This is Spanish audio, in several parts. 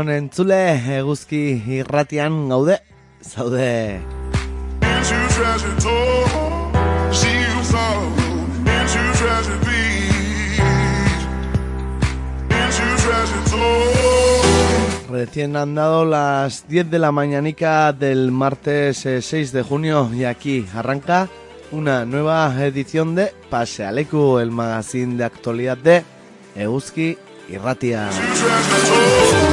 Egunon entzule, eguzki irratian gaude, zaude. Recién han dado las 10 de la mañanica del martes eh, 6 de junio y aquí arranca una nueva edición de Pase Aleku, el magazine de actualidad de Eguzki Irratia. Treasure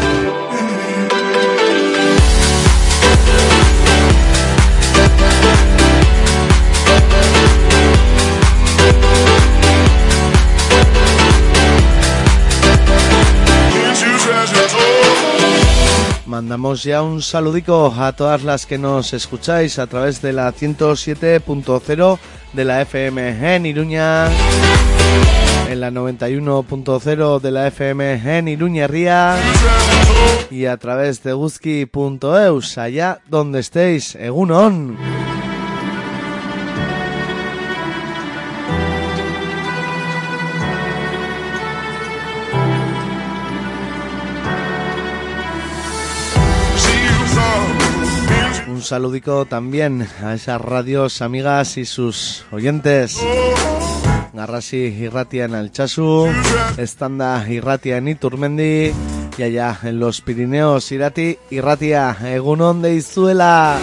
Mandamos ya un saludico a todas las que nos escucháis a través de la 107.0 de la FM en Iruña, en la 91.0 de la FM en Iruña Ría y a través de guzki.eus, allá donde estéis, Egunon. Saludico también a esas radios amigas y sus oyentes. Garrasi Irratia en Alchazu, Estanda Irratia en Iturmendi y allá en los Pirineos Irati Irratia, Egunon de Izuela.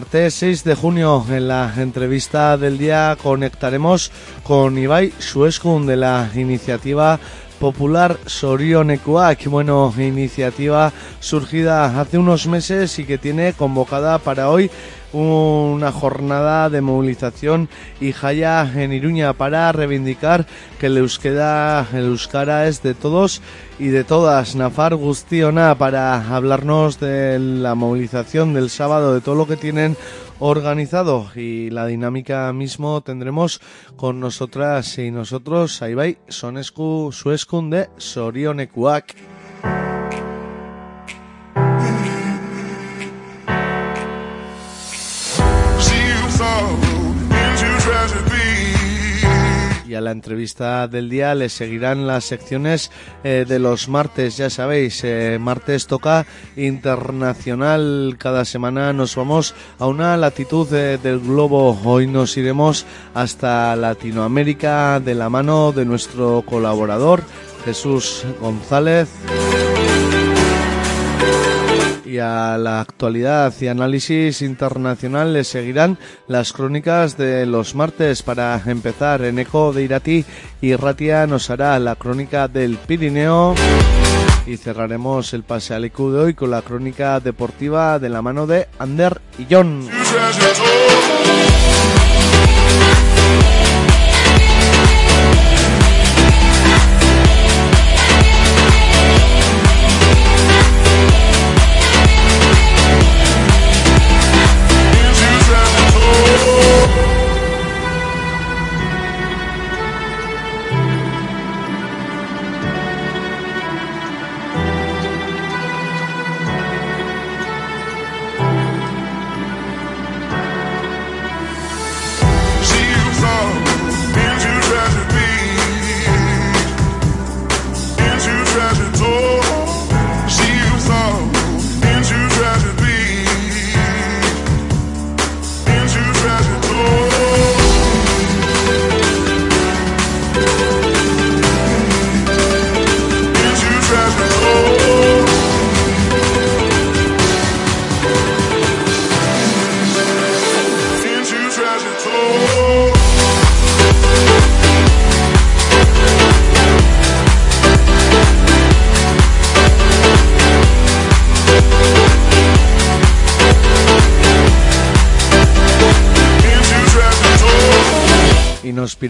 Martes 6 de junio, en la entrevista del día, conectaremos con Ibai Sueskun de la iniciativa popular Sorionekuak. Bueno, iniciativa surgida hace unos meses y que tiene convocada para hoy una jornada de movilización y jaya en Iruña para reivindicar que el euskera, el euskara es de todos y de todas. Nafar Gustiona para hablarnos de la movilización del sábado, de todo lo que tienen organizado y la dinámica mismo tendremos con nosotras y nosotros Aibai Sonesku Sueskun de Sorionekuak. La entrevista del día le seguirán las secciones eh, de los martes, ya sabéis, eh, martes toca internacional, cada semana nos vamos a una latitud eh, del globo, hoy nos iremos hasta Latinoamérica de la mano de nuestro colaborador Jesús González. Y a la actualidad y análisis internacional le seguirán las crónicas de los martes. Para empezar, en Eco de Irati y Ratia nos hará la crónica del Pirineo. Y cerraremos el pase al IQ de hoy con la crónica deportiva de la mano de Ander y John.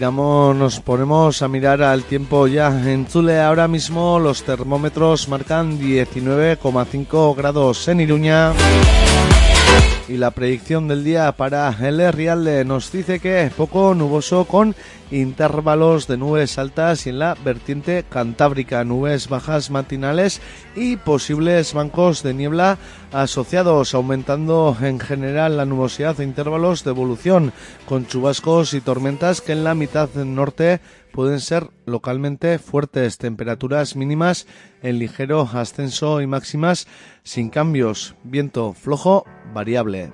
Nos ponemos a mirar al tiempo ya. En Chule ahora mismo los termómetros marcan 19,5 grados en Iruña. Y la predicción del día para el Rialde nos dice que poco nuboso con intervalos de nubes altas y en la vertiente cantábrica nubes bajas matinales y posibles bancos de niebla asociados, aumentando en general la nubosidad e intervalos de evolución, con chubascos y tormentas que en la mitad norte pueden ser localmente fuertes, temperaturas mínimas en ligero ascenso y máximas sin cambios, viento flojo variable.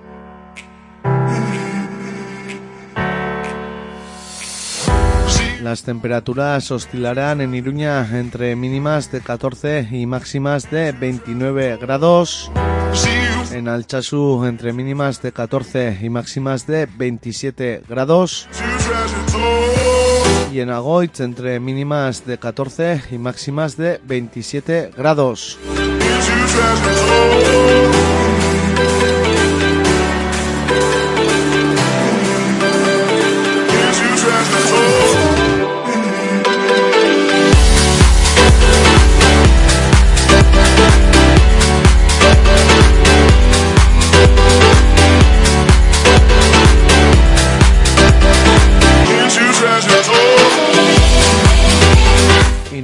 Las temperaturas oscilarán en Iruña entre mínimas de 14 y máximas de 29 grados. En Alchazú entre mínimas de 14 y máximas de 27 grados. En Agoitz entre mínimas de 14 y máximas de 27 grados.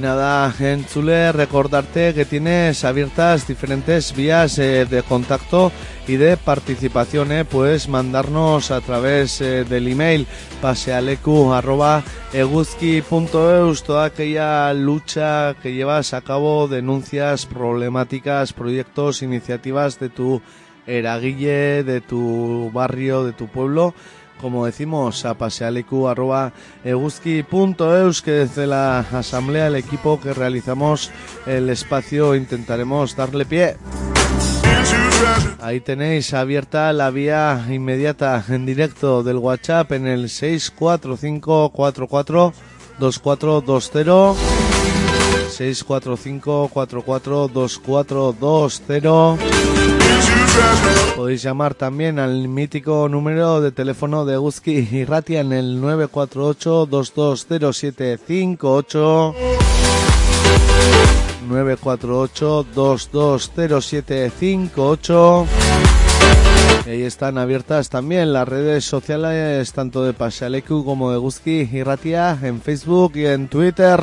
Nada, en Chule recordarte que tienes abiertas diferentes vías eh, de contacto y de participación. eh. Puedes mandarnos a través eh, del email pasealecu.eguzki.eus toda aquella lucha que llevas a cabo, denuncias, problemáticas, proyectos, iniciativas de tu eraguille, de tu barrio, de tu pueblo como decimos, a pasealecu.eguzki.eus, que desde la asamblea, el equipo que realizamos el espacio, intentaremos darle pie. Ahí tenéis abierta la vía inmediata en directo del WhatsApp en el 645442420 645442420 into treasure Podéis llamar también al mítico número de teléfono de Guzki y Ratia en el 948-220758. 948-220758. Y Ahí están abiertas también las redes sociales tanto de Pasealecu como de Guzki y Ratia en Facebook y en Twitter.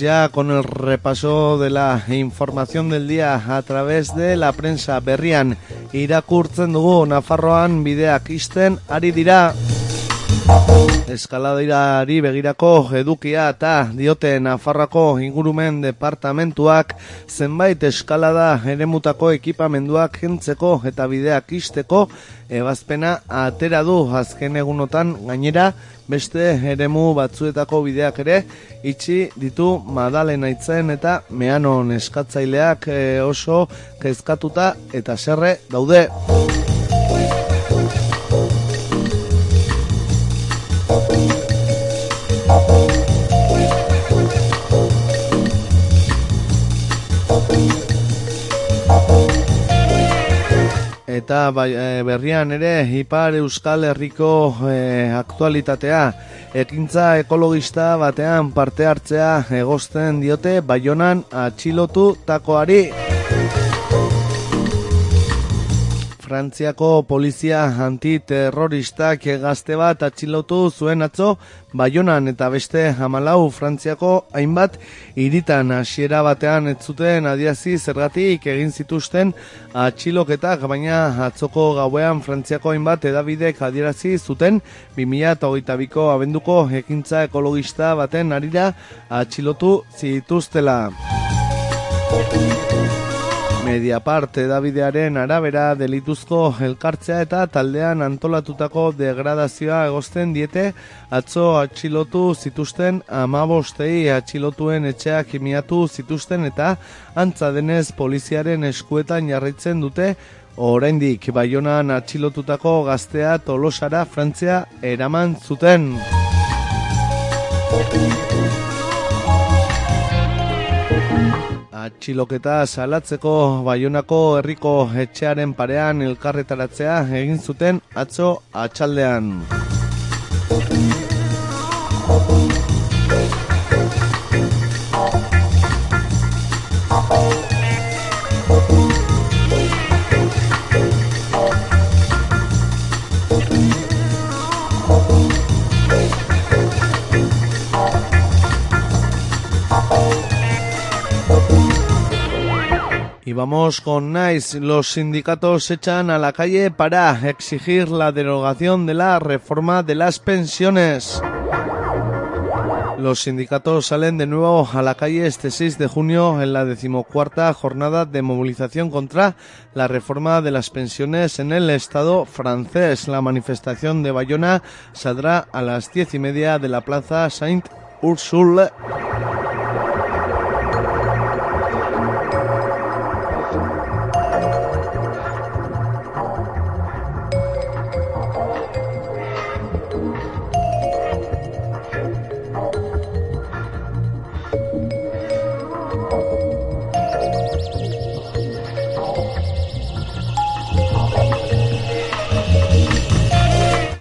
Ya con el repaso de la información del día a través de la prensa berrian. Irakurtzen dugu Nafarroan bideak isten ari dira eskaladirari begirako edukia eta diote Nafarrako ingurumen departamentuak zenbait eskalada eremutako ekipamenduak jentzeko eta bideak isteko ebazpena atera du azken egunotan gainera beste eremu batzuetako bideak ere itxi ditu Madalen aitzen eta meanon eskatzaileak eh, oso kezkatuta eta serre daude. Eta bai, e, berrian ere Ipar Euskal Herriko e, aktualitatea ekintza ekologista batean parte hartzea egozten diote Baionan atxilotu takoari. Frantziako polizia antiterroristak gazte bat atxilotu zuen atzo Baionan eta beste hamalau Frantziako hainbat iritan hasiera batean ez zuten adiazi zergatik egin zituzten atxiloketak baina atzoko gauean Frantziako hainbat edabidek adierazi zuten 2022ko abenduko ekintza ekologista baten arira atxilotu zituztela. Mediapart Davidearen arabera delituzko elkartzea eta taldean antolatutako degradazioa egozten diete atzo atxilotu zituzten amabostei atxilotuen etxeak imiatu zituzten eta antza denez poliziaren eskuetan jarraitzen dute oraindik baionan atxilotutako gaztea tolosara Frantzia eraman zuten. Atxiloketa salatzeko Baionako herriko etxearen parean elkarretaratzea egin zuten atzo atxaldean. Y vamos con Nice. Los sindicatos echan a la calle para exigir la derogación de la reforma de las pensiones. Los sindicatos salen de nuevo a la calle este 6 de junio en la decimocuarta jornada de movilización contra la reforma de las pensiones en el Estado francés. La manifestación de Bayona saldrá a las diez y media de la plaza Saint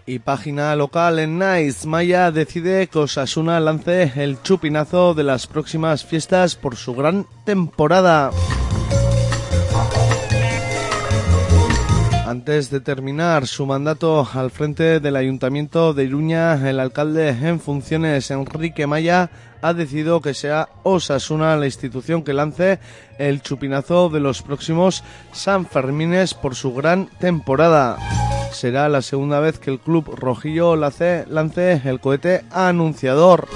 Y página local en Nice, Maya decide que Osasuna lance el chupinazo de las próximas fiestas por su gran temporada. Antes de terminar su mandato al frente del Ayuntamiento de Iruña, el alcalde en funciones, Enrique Maya, ha decidido que sea Osasuna la institución que lance el chupinazo de los próximos San Fermines por su gran temporada. Será la segunda vez que el club rojillo lance, lance el cohete anunciador.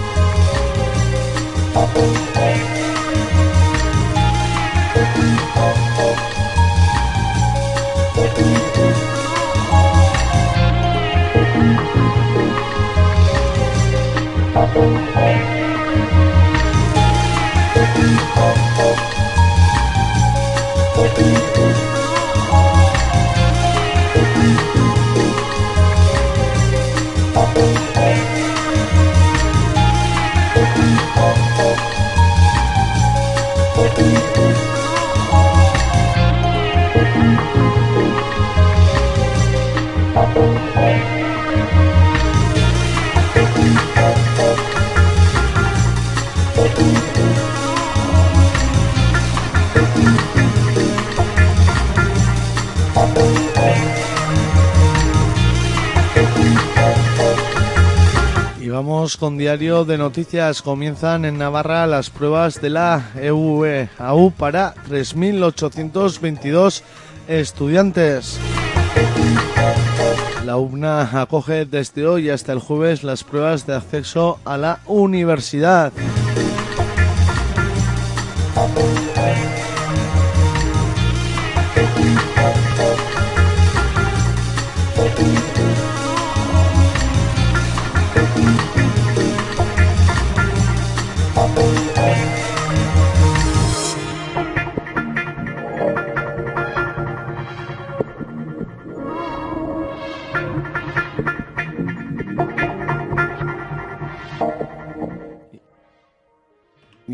Vamos con diario de noticias. Comienzan en Navarra las pruebas de la E EUE AU para 3.822 estudiantes. La UBNA acoge desde hoy hasta el jueves las pruebas de acceso a la universidad.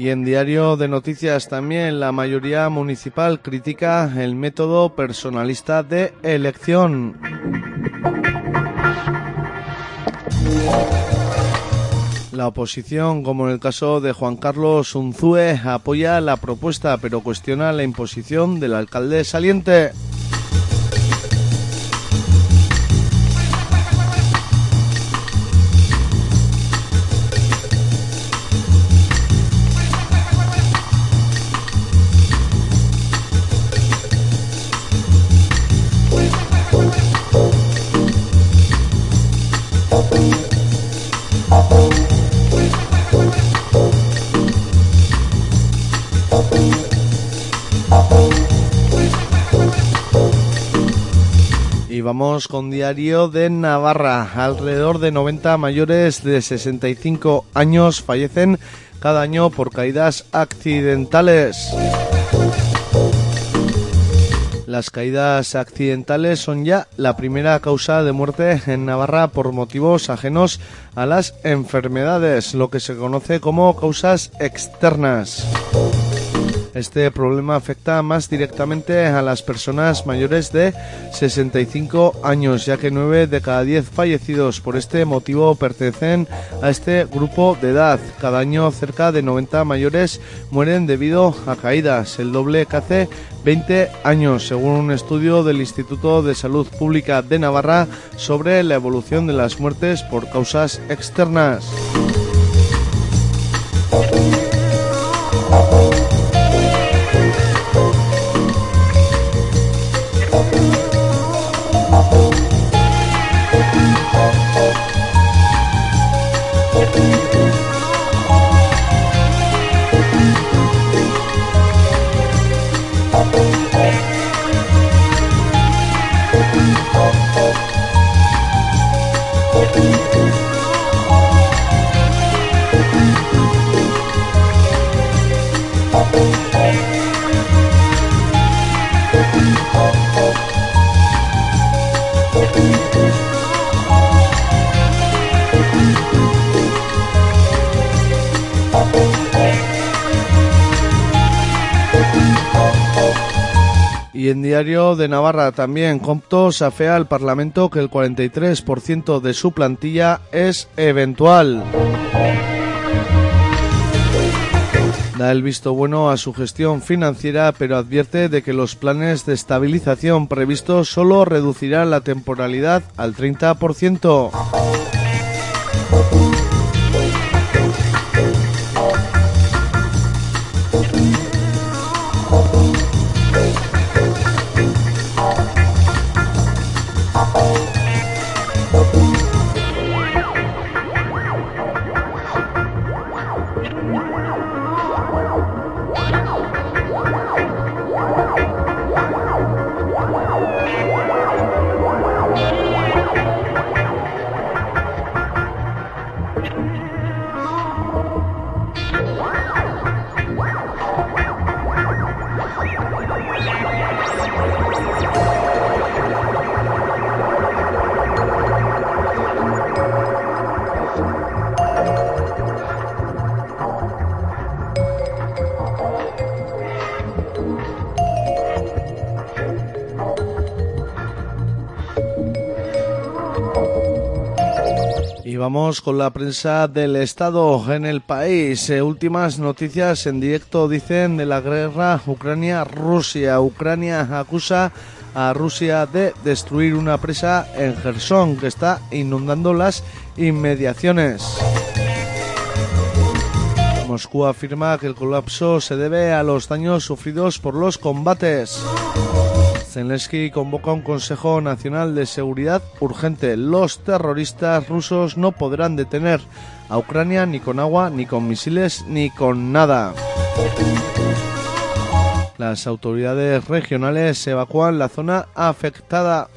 Y en Diario de Noticias también la mayoría municipal critica el método personalista de elección. La oposición, como en el caso de Juan Carlos Unzúe, apoya la propuesta pero cuestiona la imposición del alcalde saliente. Vamos con diario de Navarra. Alrededor de 90 mayores de 65 años fallecen cada año por caídas accidentales. Las caídas accidentales son ya la primera causa de muerte en Navarra por motivos ajenos a las enfermedades, lo que se conoce como causas externas. Este problema afecta más directamente a las personas mayores de 65 años, ya que 9 de cada 10 fallecidos por este motivo pertenecen a este grupo de edad. Cada año cerca de 90 mayores mueren debido a caídas, el doble que hace 20 años, según un estudio del Instituto de Salud Pública de Navarra sobre la evolución de las muertes por causas externas. Diario de Navarra también, Comptos afea al Parlamento que el 43% de su plantilla es eventual. Da el visto bueno a su gestión financiera, pero advierte de que los planes de estabilización previstos solo reducirán la temporalidad al 30%. Y vamos con la prensa del Estado en el país. Eh, últimas noticias en directo dicen de la guerra Ucrania-Rusia. Ucrania acusa a Rusia de destruir una presa en Gerson que está inundando las inmediaciones. Moscú afirma que el colapso se debe a los daños sufridos por los combates. Zelensky convoca un Consejo Nacional de Seguridad urgente. Los terroristas rusos no podrán detener a Ucrania ni con agua, ni con misiles, ni con nada. Las autoridades regionales evacúan la zona afectada.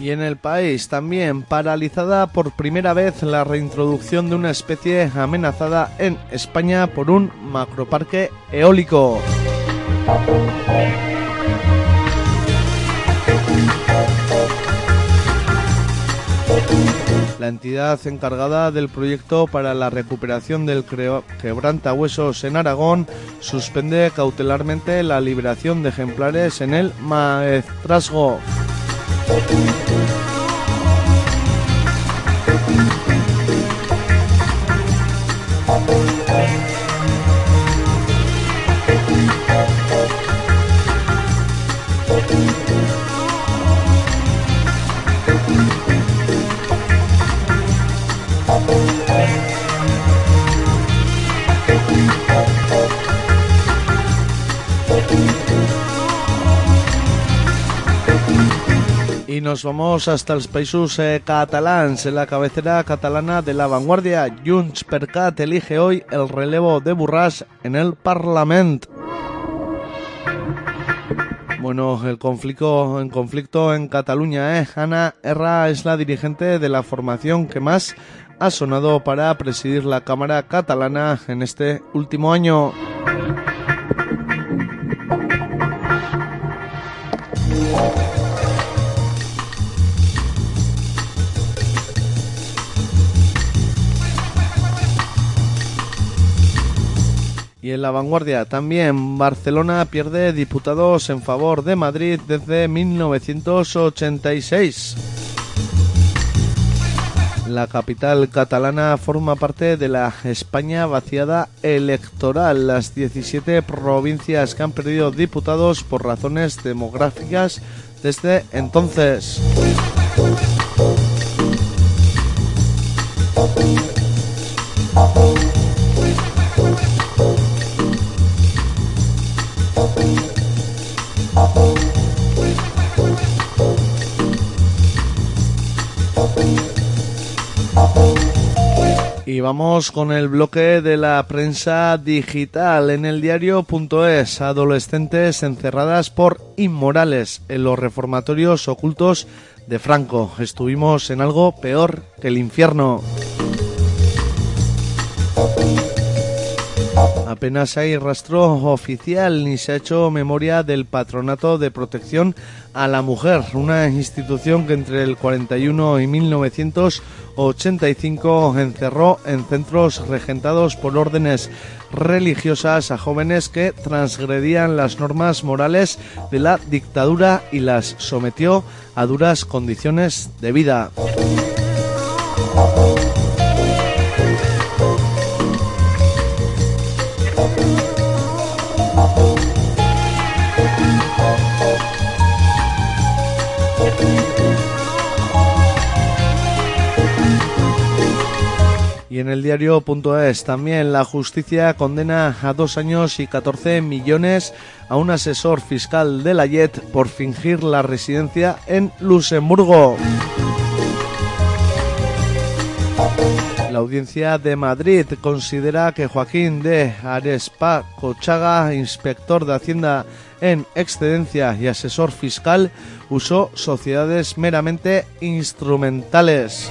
Y en el país también paralizada por primera vez la reintroducción de una especie amenazada en España por un macroparque eólico. La entidad encargada del proyecto para la recuperación del quebrantahuesos en Aragón suspende cautelarmente la liberación de ejemplares en el maestrazgo. Nos vamos hasta los países eh, catalans. En la cabecera catalana de la vanguardia, Junts per Cat elige hoy el relevo de Burras en el Parlament. Bueno, el conflicto en conflicto en Cataluña, ¿eh? Ana Erra es la dirigente de la formación que más ha sonado para presidir la Cámara catalana en este último año. En la vanguardia también Barcelona pierde diputados en favor de Madrid desde 1986. La capital catalana forma parte de la España vaciada electoral. Las 17 provincias que han perdido diputados por razones demográficas desde entonces. Y vamos con el bloque de la prensa digital en el diario.es. Adolescentes encerradas por inmorales en los reformatorios ocultos de Franco. Estuvimos en algo peor que el infierno. Apenas hay rastro oficial ni se ha hecho memoria del Patronato de Protección a la Mujer, una institución que entre el 41 y 1985 encerró en centros regentados por órdenes religiosas a jóvenes que transgredían las normas morales de la dictadura y las sometió a duras condiciones de vida. El diario.es también la justicia condena a dos años y 14 millones a un asesor fiscal de la JET por fingir la residencia en Luxemburgo. La audiencia de Madrid considera que Joaquín de Arespa Cochaga, inspector de Hacienda en excedencia y asesor fiscal, usó sociedades meramente instrumentales.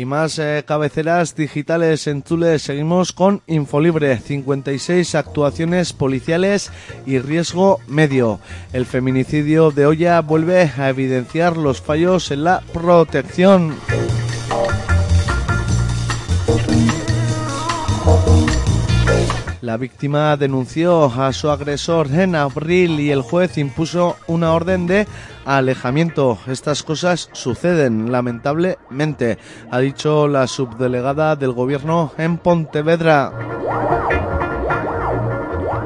Y más eh, cabeceras digitales en Tule. Seguimos con Infolibre. 56 actuaciones policiales y riesgo medio. El feminicidio de Olla vuelve a evidenciar los fallos en la protección. La víctima denunció a su agresor en abril y el juez impuso una orden de alejamiento. Estas cosas suceden, lamentablemente, ha dicho la subdelegada del gobierno en Pontevedra.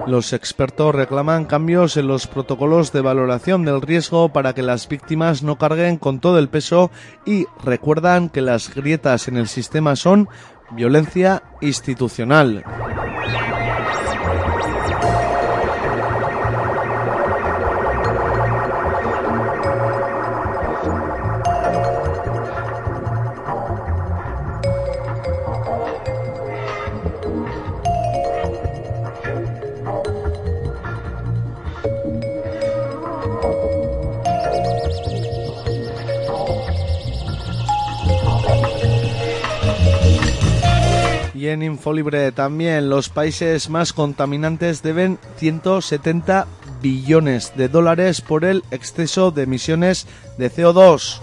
Los expertos reclaman cambios en los protocolos de valoración del riesgo para que las víctimas no carguen con todo el peso y recuerdan que las grietas en el sistema son violencia institucional. En Infolibre también los países más contaminantes deben 170 billones de dólares por el exceso de emisiones de CO2.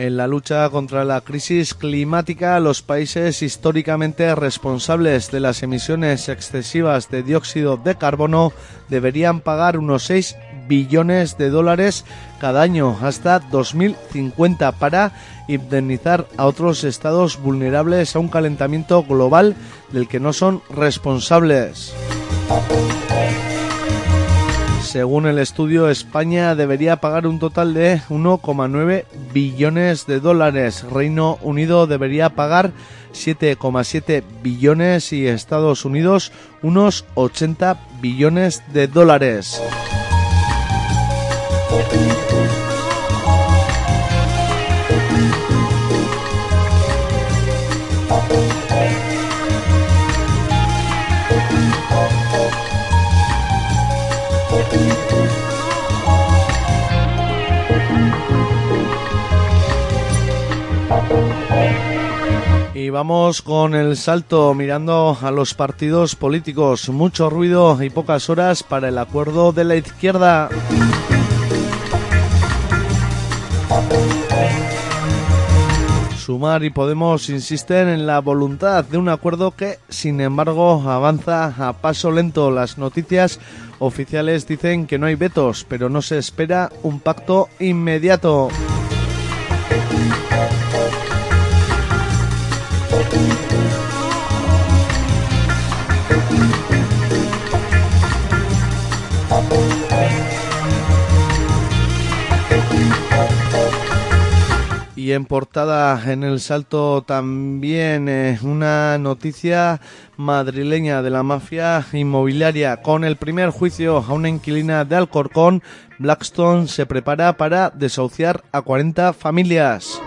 En la lucha contra la crisis climática, los países históricamente responsables de las emisiones excesivas de dióxido de carbono deberían pagar unos 6 billones de dólares cada año hasta 2050 para indemnizar a otros estados vulnerables a un calentamiento global del que no son responsables. Según el estudio, España debería pagar un total de 1,9 billones de dólares. Reino Unido debería pagar 7,7 billones y Estados Unidos unos 80 billones de dólares. Y vamos con el salto mirando a los partidos políticos. Mucho ruido y pocas horas para el acuerdo de la izquierda. Sumar y Podemos insisten en la voluntad de un acuerdo que, sin embargo, avanza a paso lento. Las noticias oficiales dicen que no hay vetos, pero no se espera un pacto inmediato. Y en portada en el salto también eh, una noticia madrileña de la mafia inmobiliaria. Con el primer juicio a una inquilina de Alcorcón, Blackstone se prepara para desahuciar a 40 familias.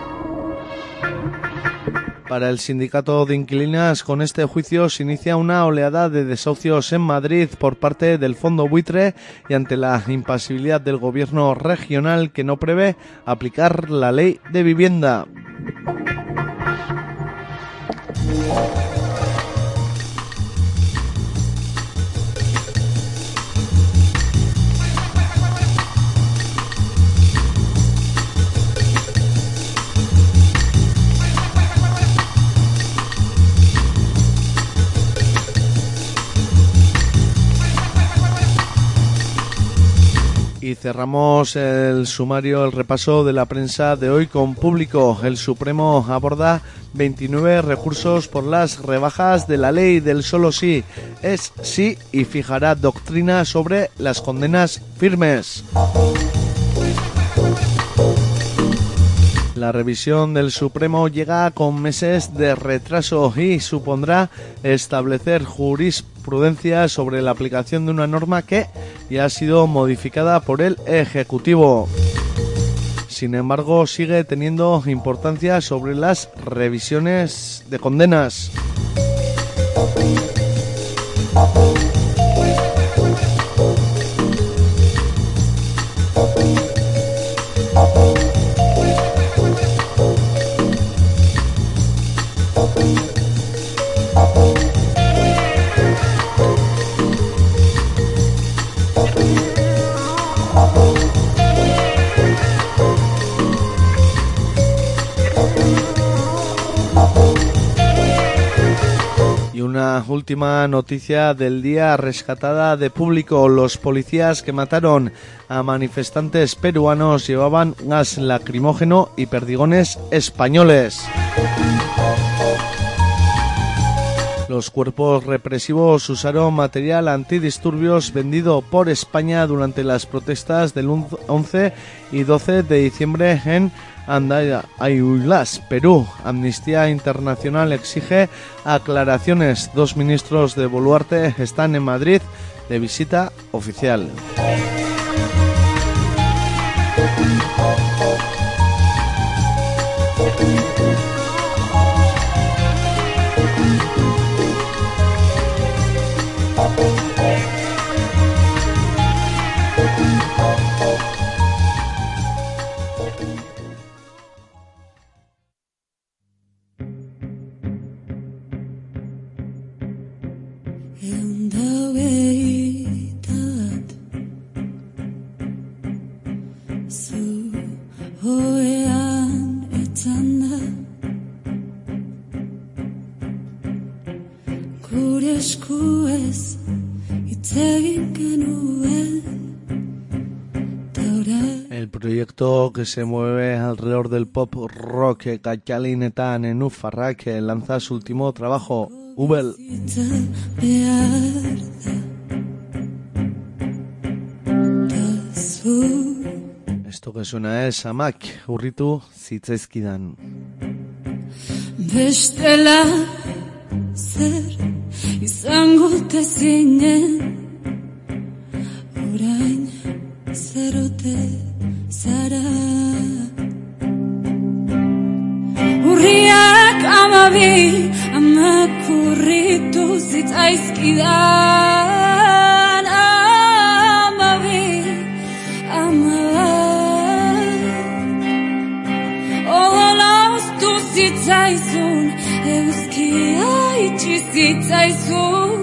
Para el sindicato de inquilinas, con este juicio se inicia una oleada de desahucios en Madrid por parte del Fondo Buitre y ante la impasibilidad del gobierno regional que no prevé aplicar la ley de vivienda. Y cerramos el sumario, el repaso de la prensa de hoy con público. El Supremo aborda 29 recursos por las rebajas de la ley del solo sí es sí y fijará doctrina sobre las condenas firmes. La revisión del Supremo llega con meses de retraso y supondrá establecer jurisprudencia sobre la aplicación de una norma que ya ha sido modificada por el Ejecutivo. Sin embargo, sigue teniendo importancia sobre las revisiones de condenas. Última noticia del día rescatada de público. Los policías que mataron a manifestantes peruanos llevaban gas lacrimógeno y perdigones españoles. Los cuerpos represivos usaron material antidisturbios vendido por España durante las protestas del 11 y 12 de diciembre en Andayulas, Perú. Amnistía Internacional exige aclaraciones. Dos ministros de Boluarte están en Madrid de visita oficial. Se mueve alrededor del pop rock Katalin eta Nenufarrak que lanza su último trabajo, Ubel. Esto que suena es Amak, urritu zitzaizkidan. Bestela zer izango te zinen Orain zerote zara. Urriak amabi amak urritu zitzaizkidan. Amabi amak. Olaztu zitzaizun, euskia itxi zitzaizun.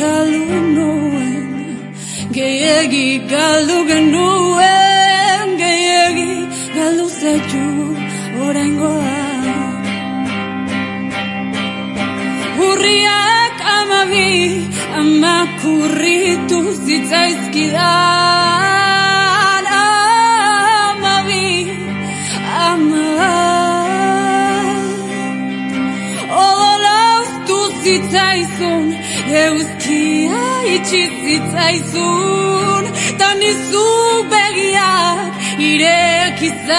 galdu duwe Gehiegi galdu genuen Gehiegi galdu saju ora engoa Hurriak ama bi ama kurritu sizais iritsi zitzaizun Ta nizu begiak irek izan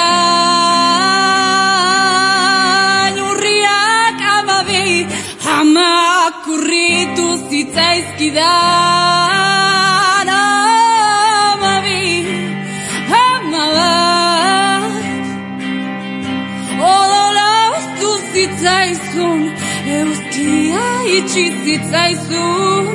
Urriak amabi hamak urritu zitzaizkidan. Amabi, amabak Odola ustu zitzaizun Eustia itxi zitzaizun.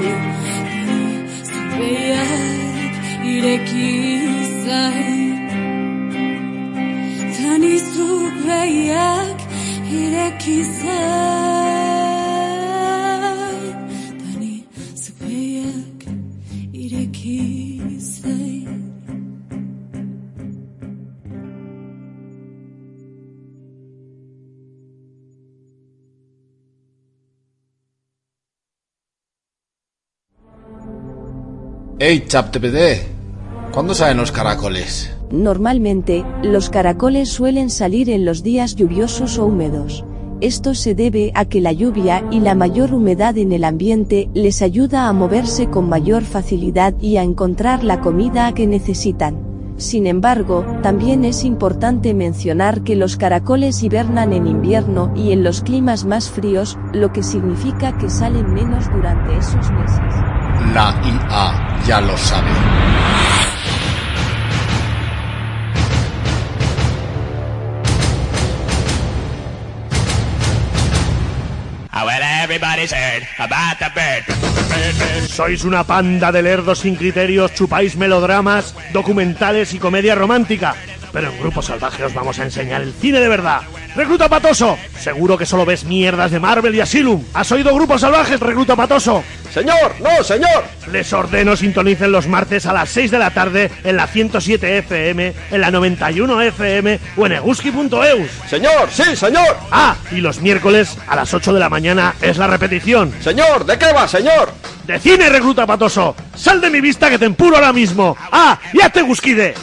Ey, ChapTPD, ¿cuándo salen los caracoles? Normalmente, los caracoles suelen salir en los días lluviosos o húmedos. Esto se debe a que la lluvia y la mayor humedad en el ambiente les ayuda a moverse con mayor facilidad y a encontrar la comida que necesitan. Sin embargo, también es importante mencionar que los caracoles hibernan en invierno y en los climas más fríos, lo que significa que salen menos durante esos meses. La IA ya lo sabe. Sois una panda de lerdos sin criterios, chupáis melodramas, documentales y comedia romántica. Pero en Grupo Salvaje os vamos a enseñar el cine de verdad. ¡Recluta Patoso! Seguro que solo ves mierdas de Marvel y Asylum. ¿Has oído Grupo Salvaje, Recluta Patoso? Señor, no, señor. Les ordeno sintonicen los martes a las 6 de la tarde en la 107 FM, en la 91 FM o en eguski.eus. Señor, sí, señor. Ah, y los miércoles a las 8 de la mañana es la repetición. Señor, ¿de qué va, señor? ¡De cine, recluta patoso! ¡Sal de mi vista que te empuro ahora mismo! ¡Ah! ¡Ya te gusquide!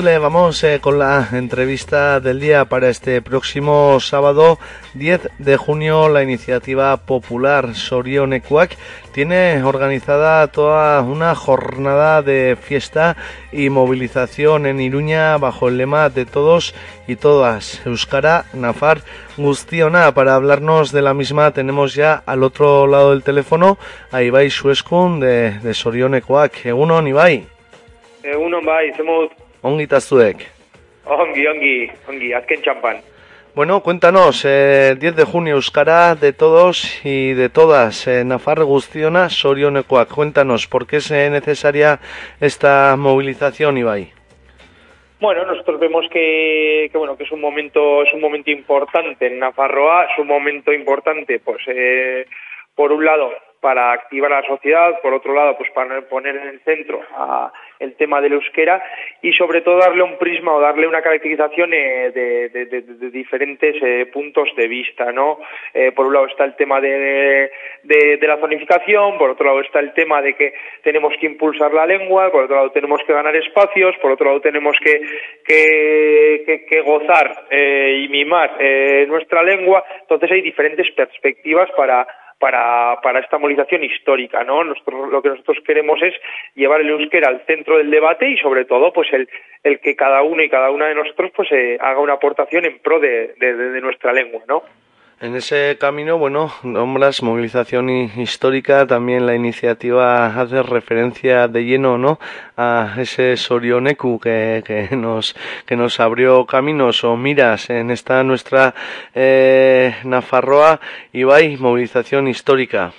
Vamos eh, con la entrevista del día para este próximo sábado 10 de junio. La iniciativa popular Sorionekuak tiene organizada toda una jornada de fiesta y movilización en Iruña bajo el lema de todos y todas. Euskara, Nafar, Gustiona. Para hablarnos de la misma tenemos ya al otro lado del teléfono a Ibai Sueskun de, de Sorionekuak. Egunon, Ibai. Egunon bai, zemut, Ongi eta zuek. ongi, ongi, ongi, azken txampan. Bueno, cuéntanos, eh, 10 de junio, Euskara de todos y de todas, eh, Nafar Guztiona, Sorionekoak. Cuéntanos, ¿por qué es eh, necesaria esta movilización, Ibai? Bueno, nosotros vemos que, que bueno que es un momento es un momento importante en Nafarroa, es un momento importante, pues eh, por un lado para activar a la sociedad, por otro lado pues para poner en el centro a el tema del euskera y sobre todo darle un prisma o darle una caracterización eh, de, diferentes eh, puntos de vista, ¿no? Eh, por un lado está el tema de la zonificación, por otro lado está el tema de que tenemos que impulsar la lengua, por otro lado tenemos que ganar espacios, por otro lado tenemos que, que, que- que gozar eh, y mimar eh, nuestra lengua, entonces hay diferentes perspectivas para para, para esta movilización histórica, ¿no? Nosotros, lo que nosotros queremos es llevar el euskera al centro del debate y sobre todo, pues el, el que cada uno y cada una de nosotros pues eh, haga una aportación en pro de, de- nuestra lengua, ¿no? En ese camino, bueno, nombras movilización hi- histórica, también la iniciativa hace referencia de lleno, ¿no? A ese Sorioneku que, que nos, que nos abrió caminos o miras en esta nuestra eh, Nafarroa, Ibai, movilización histórica.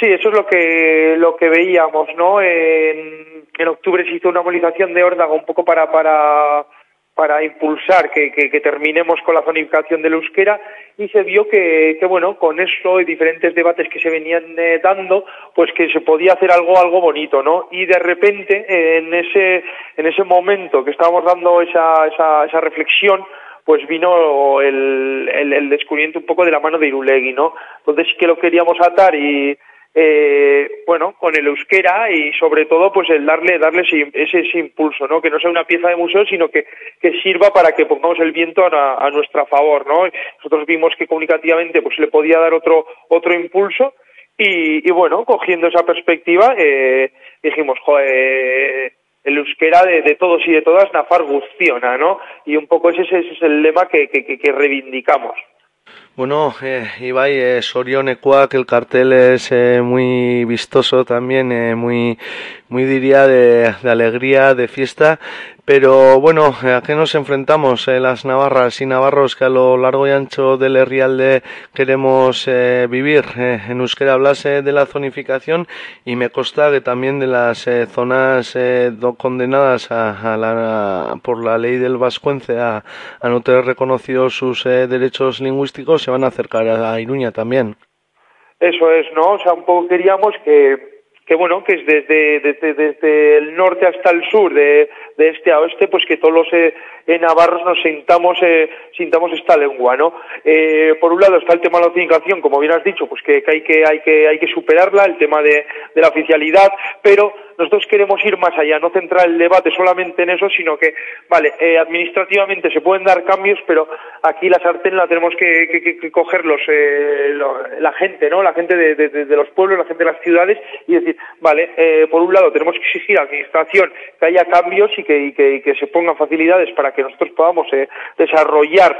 Sí, eso es lo que lo que veíamos, ¿no? En, en octubre se hizo una movilización de órdago un poco para para para impulsar que, que, que terminemos con la zonificación del euskera y se vio que, que bueno con eso y diferentes debates que se venían eh, dando pues que se podía hacer algo algo bonito no y de repente en ese en ese momento que estábamos dando esa esa, esa reflexión pues vino el, el, el descubrimiento un poco de la mano de Irulegui, ¿no? Entonces sí que lo queríamos atar y, eh, bueno, con el euskera y sobre todo pues el darle, darle ese, ese, impulso, ¿no? Que no sea una pieza de museo, sino que, que sirva para que pongamos el viento a, a nuestra favor, ¿no? Nosotros vimos que comunicativamente pues le podía dar otro, otro impulso y, y bueno, cogiendo esa perspectiva, eh, dijimos, joder, el euskera de, de todos y de todas, Nafar Gustiona, ¿no? Y un poco ese, es el lema que, que- que reivindicamos. Bueno, eh, Ibai, eh, Sorionekoak, el cartel es eh, muy vistoso también, eh, muy, muy diría de, de alegría, de fiesta, pero bueno, ¿a qué nos enfrentamos eh, las navarras y navarros que a lo largo y ancho del Herrialde queremos eh, vivir? Eh, en euskera hablase de la zonificación y me consta que también de las eh, zonas eh, condenadas a, a la, por la ley del Vascuence a, a no tener reconocidos sus eh, derechos lingüísticos se van a acercar a, Iruña también. Eso es, ¿no? O sea, un poco queríamos que, que bueno, que es desde, desde, desde el norte hasta el sur, de, de este a oeste, pues que todos los eh, navarros nos sintamos, eh, sintamos esta lengua, ¿no? Eh, por un lado está el tema de la oficialización, como bien has dicho, pues que, hay que, hay que, hay que superarla, el tema de, de la oficialidad, pero nosotros queremos ir más allá, no centrar el debate solamente en eso, sino que, vale, eh, administrativamente se pueden dar cambios, pero aquí la sartén la tenemos que, que, coger los, eh, lo- la gente, ¿no? La gente de- de los pueblos, la gente de las ciudades y decir, vale, eh, por un lado tenemos que exigir a la administración que haya cambios y que, y que, se pongan facilidades para que nosotros podamos eh, desarrollar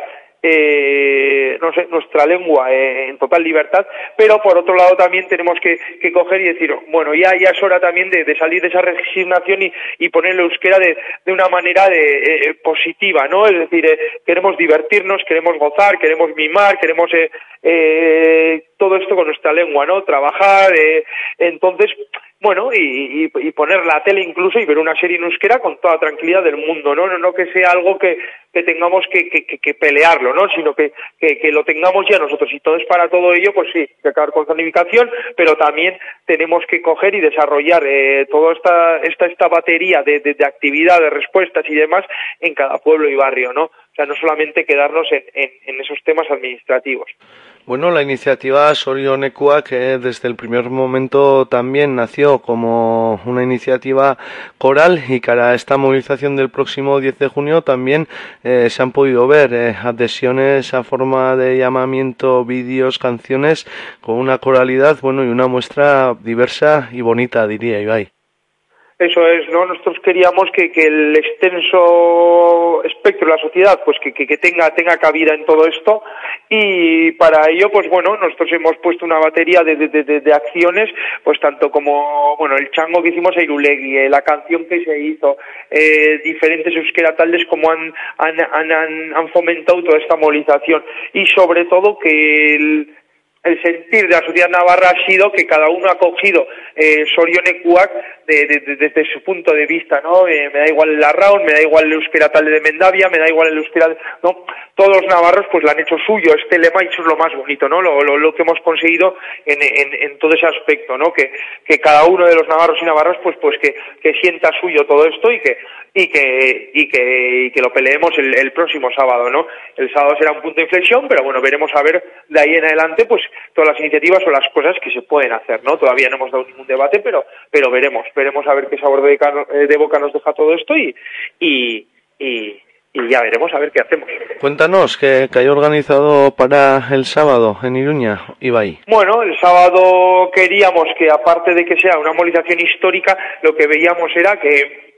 eh, nuestra lengua eh, en total libertad, pero por otro lado también tenemos que, que coger y decir, bueno, ya, ya es hora también de, salir de esa resignación y, y poner el euskera de, una manera de, eh, positiva, ¿no? Es decir, eh, queremos divertirnos, queremos gozar, queremos mimar, queremos eh, todo esto con nuestra lengua, ¿no? Trabajar, entonces, bueno, y, y, y poner la tele incluso y ver una serie en euskera con toda tranquilidad del mundo, ¿no? No, no que sea algo que, que tengamos que, que, que- pelearlo, ¿no? Sino que, que, lo tengamos ya nosotros. Y entonces para todo ello, pues sí, hay que acabar con zonificación, pero también tenemos que coger y desarrollar eh, toda esta, esta, esta batería de, de, de respuestas y demás en cada pueblo y barrio, ¿no? O sea, no solamente quedarnos en, en, en esos temas administrativos. Bueno, la iniciativa Sorionekua, que desde el primer momento también nació como una iniciativa coral y cara a esta movilización del próximo 10 de junio también eh, se han podido ver eh, adhesiones a forma de llamamiento, vídeos, canciones con una coralidad, bueno, y una muestra diversa y bonita, diría Ibai. Eso es, ¿no? Nosotros queríamos que, que el extenso espectro de la sociedad, pues que, que, que tenga, tenga cabida en todo esto y para ello, pues bueno, nosotros hemos puesto una batería de, de, de, de acciones, pues tanto como, bueno, el chango que hicimos a Irulegui, eh, la canción que se hizo, eh, diferentes euskerataldes como han, han, han, han fomentado toda esta movilización y sobre todo que el, el sentir de la sociedad navarra ha sido que cada uno ha cogido eh, Sorionekuak de, de, de, desde su punto de vista, ¿no? Eh, me da igual el Larraun, me da igual el euskera de Mendavia, me da igual el euskera, ¿no? Todos los navarros pues lo han hecho suyo, este lema y eso es lo más bonito, ¿no? Lo, lo, lo que hemos conseguido en, en, en todo ese aspecto, ¿no? Que, que cada uno de los navarros y navarras pues pues que, que sienta suyo todo esto y que y que y que, y que lo peleemos el, el próximo sábado, ¿no? El sábado será un punto de inflexión, pero bueno, veremos a ver de ahí en adelante pues todas las iniciativas o las cosas que se pueden hacer, ¿no? Todavía no hemos dado ningún debate, pero pero veremos, veremos a ver qué sabor de, cano- eh, de boca nos deja todo esto y y, y y ya veremos a ver qué hacemos. Cuéntanos, ¿qué, que hay organizado para el sábado en Iruña, Ibai? Bueno, el sábado queríamos que aparte de que sea una movilización histórica, lo que veíamos era que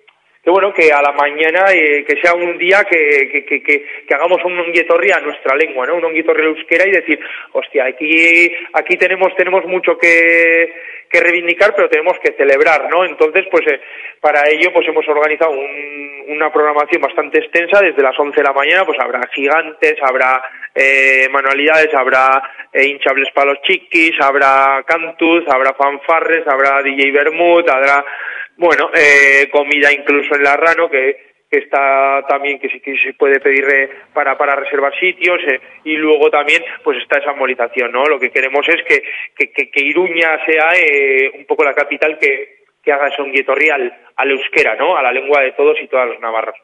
que bueno, que a la mañana, eh, que sea un día que, que, que, que, hagamos un onguietorri a nuestra lengua, ¿no? Un onguietorri euskera y decir, hostia, aquí, aquí tenemos, tenemos mucho que, que reivindicar, pero tenemos que celebrar, ¿no? Entonces, pues, eh, para ello, pues hemos organizado un- una programación bastante extensa, desde las 11 de la mañana, pues habrá gigantes, habrá, eh, manualidades, habrá eh, hinchables para los chiquis, habrá cantus, habrá fanfarres, habrá DJ Bermud, habrá, bueno, eh, comida incluso en la Rano, que, que está también, que que se puede pedir eh, para, para reservar sitios, eh, y luego también, pues está esa movilización, ¿no? Lo que queremos es que, que, que, que Iruña sea eh, un poco la capital que, que haga ese onguietorri al, al euskera, ¿no? A la lengua de todos y todas los navarros.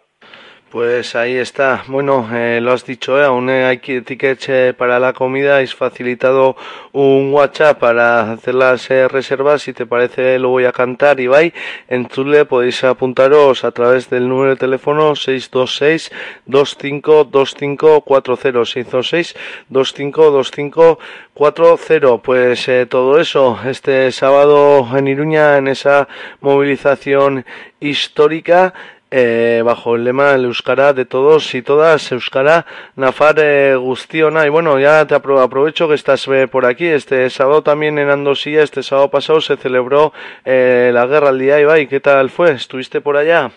Pues ahí está. Bueno, eh, lo has dicho, ¿eh? aún hay que- tickets eh, para la comida. Habéis facilitado un WhatsApp para hacer las eh, reservas. Si te parece, lo voy a cantar. Ibai, en Zule podéis apuntaros a través del número de teléfono 626-252540. 626-252540. Pues eh, todo eso este sábado en Iruña, en esa movilización histórica eh, bajo el lema el Euskara de todos y todas, Euskara Nafar eh, Gustiona. Y bueno, ya te apro- aprovecho que estás eh, por aquí. Este sábado también en Andosilla, este sábado pasado se celebró eh, la guerra al día Ibai. ¿Qué tal fue? ¿Estuviste por allá?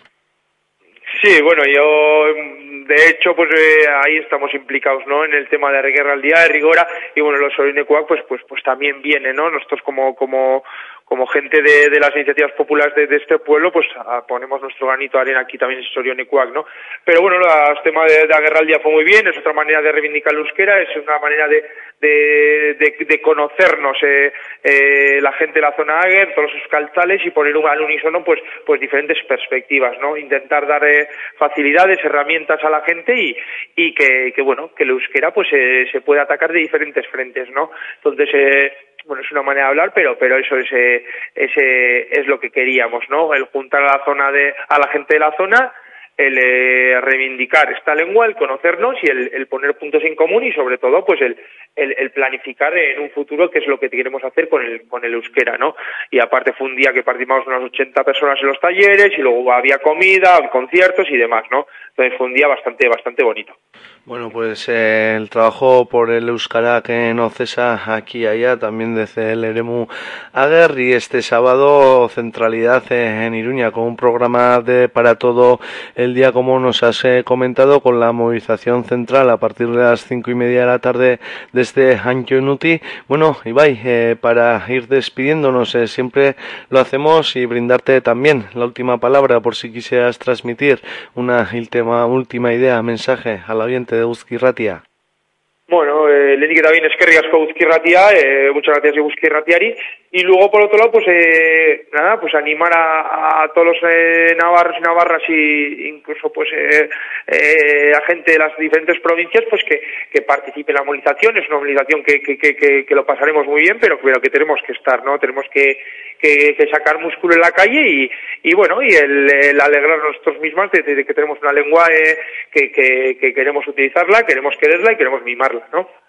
Sí, bueno, yo mm, de hecho pues eh, ahí estamos implicados, ¿no? En el tema de la guerra al día de Rigora y bueno, los Sorinecuac pues pues pues también viene, ¿no? Nosotros como como como gente de, de las iniciativas populares de, de este pueblo, pues ponemos nuestro granito de arena aquí también en Sorionecuac, ¿no? Pero bueno, el tema de, de la guerra al día fue muy bien, es otra manera de reivindicar el euskera, es una manera de, de, de, conocernos eh, eh, la gente de la zona Ager, todos los euskaltzales y poner un, al unísono pues, pues diferentes perspectivas, ¿no? Intentar dar eh, facilidades, herramientas a la gente y, y que, que, bueno, que el euskera pues eh, se puede atacar de diferentes frentes, ¿no? Entonces, eh, bueno, es una manera de hablar, pero, pero eso es, eh, ese es lo que queríamos, ¿no? El juntar a la zona de, a la gente de la zona, el eh, reivindicar esta lengua, el conocernos y el, el poner puntos en común y sobre todo, pues el, el, planificar en un futuro qué es lo que queremos hacer con el, con el euskera, ¿no? Y aparte fue un día que participamos unas 80 personas en los talleres y luego había comida, conciertos y demás, ¿no? Entonces fue un día bastante, bastante bonito. Bueno, pues eh, el trabajo por el Euskara que no cesa aquí y allá, también desde el Eremu Ager y este sábado centralidad en Iruña con un programa de para todo el día como nos has eh, comentado con la movilización central a partir de las cinco y media de la tarde desde Antionuti. Bueno, Ibai, eh, para ir despidiéndonos eh, siempre lo hacemos y brindarte también la última palabra por si quisieras transmitir una última, última idea, mensaje al oyente uste de Uzkirratia? Bueno, e, lehenik eta behin eskerrik asko Uzkirratia, e, eh, muchas gracias Uzkirratiari, y luego por otro lado pues eh, nada pues animar a, a todos los eh, navarros y navarras y incluso pues eh, eh, a gente de las diferentes provincias pues que, que participe en la movilización. Es una movilización que, que, que, que, lo pasaremos muy bien pero, pero que tenemos que estar no tenemos que, que, que sacar músculo en la calle y, y bueno y el, el alegrarnos nosotros mismos de, de que tenemos una lengua eh, que, que, que queremos utilizarla queremos quererla y queremos mimarla no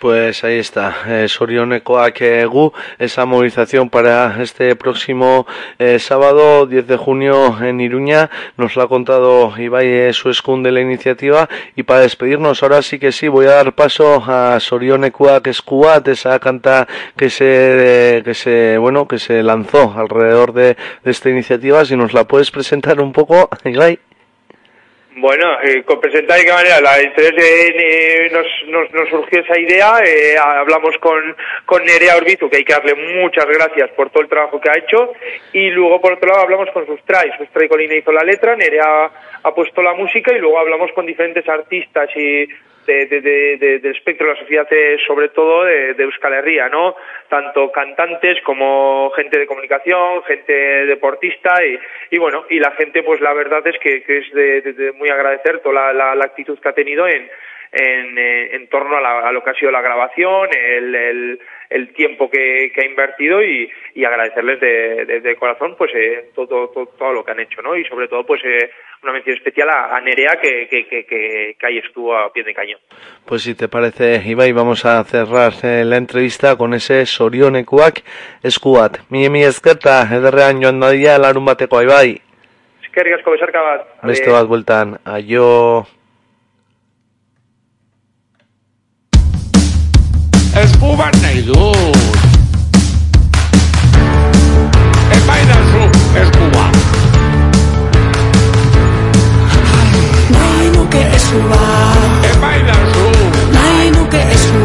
Pues ahí está, eh, Sorionekoak egu, esa movilización para este próximo eh, sábado 10 de junio en Iruña, nos lo ha contado Ibai eh, Suescun de la iniciativa. Y para despedirnos ahora sí que sí voy a dar paso a Sorionekoak Escuat, esa canta que se, que se, bueno, que se lanzó alrededor de, de esta iniciativa, si nos la puedes presentar un poco, Ibai. Bueno, eh, con presentar de qué manera, la de, eh, nos, nos, nos surgió esa idea, eh, hablamos con, con Nerea Orbizu, que hay que darle muchas gracias por todo el trabajo que ha hecho, y luego por otro lado hablamos con Sustray, Sustray Colina hizo la letra, Nerea ha puesto la música y luego hablamos con diferentes artistas y de, de, de, de- del espectro de la sociedad, eh, sobre todo de, Euskal Herria, ¿no? Tanto cantantes como gente de comunicación, gente deportista y, y bueno, y la gente, pues la verdad es que, que es de muy agradecer toda la, la- la actitud que ha tenido en, en, eh, en torno a, la- a lo que ha sido la grabación, el, el, el tiempo que, que ha invertido y, y agradecerles de, de- de corazón pues eh, todo, todo, todo lo que han hecho, ¿no? Y sobre todo pues eh, una mención especial a, a Nerea que, que, que, que, ahí estuvo a pie de cañón. Pues si te parece, Ibai, vamos a cerrar eh, la entrevista con ese Sorionekuak Eskuat. Mi mi eskerta, ederrean joan dadia larun bateko Ibai. Eskerrik asko besarka bat. Beste bat bueltan, aio... esku bat nahi dut. Epai da zu esku bat. Nahi nuke esku bat. Epai da zu. Nahi nuke esku.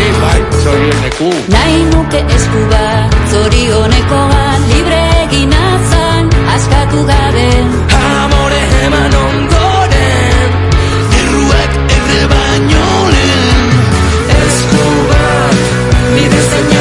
Ni bai, zorioneku. Nahi nuke esku zorioneko bat, libre egin azan, askatu gabe. Amore eman ondoren, erruak erre baino lehen. Bide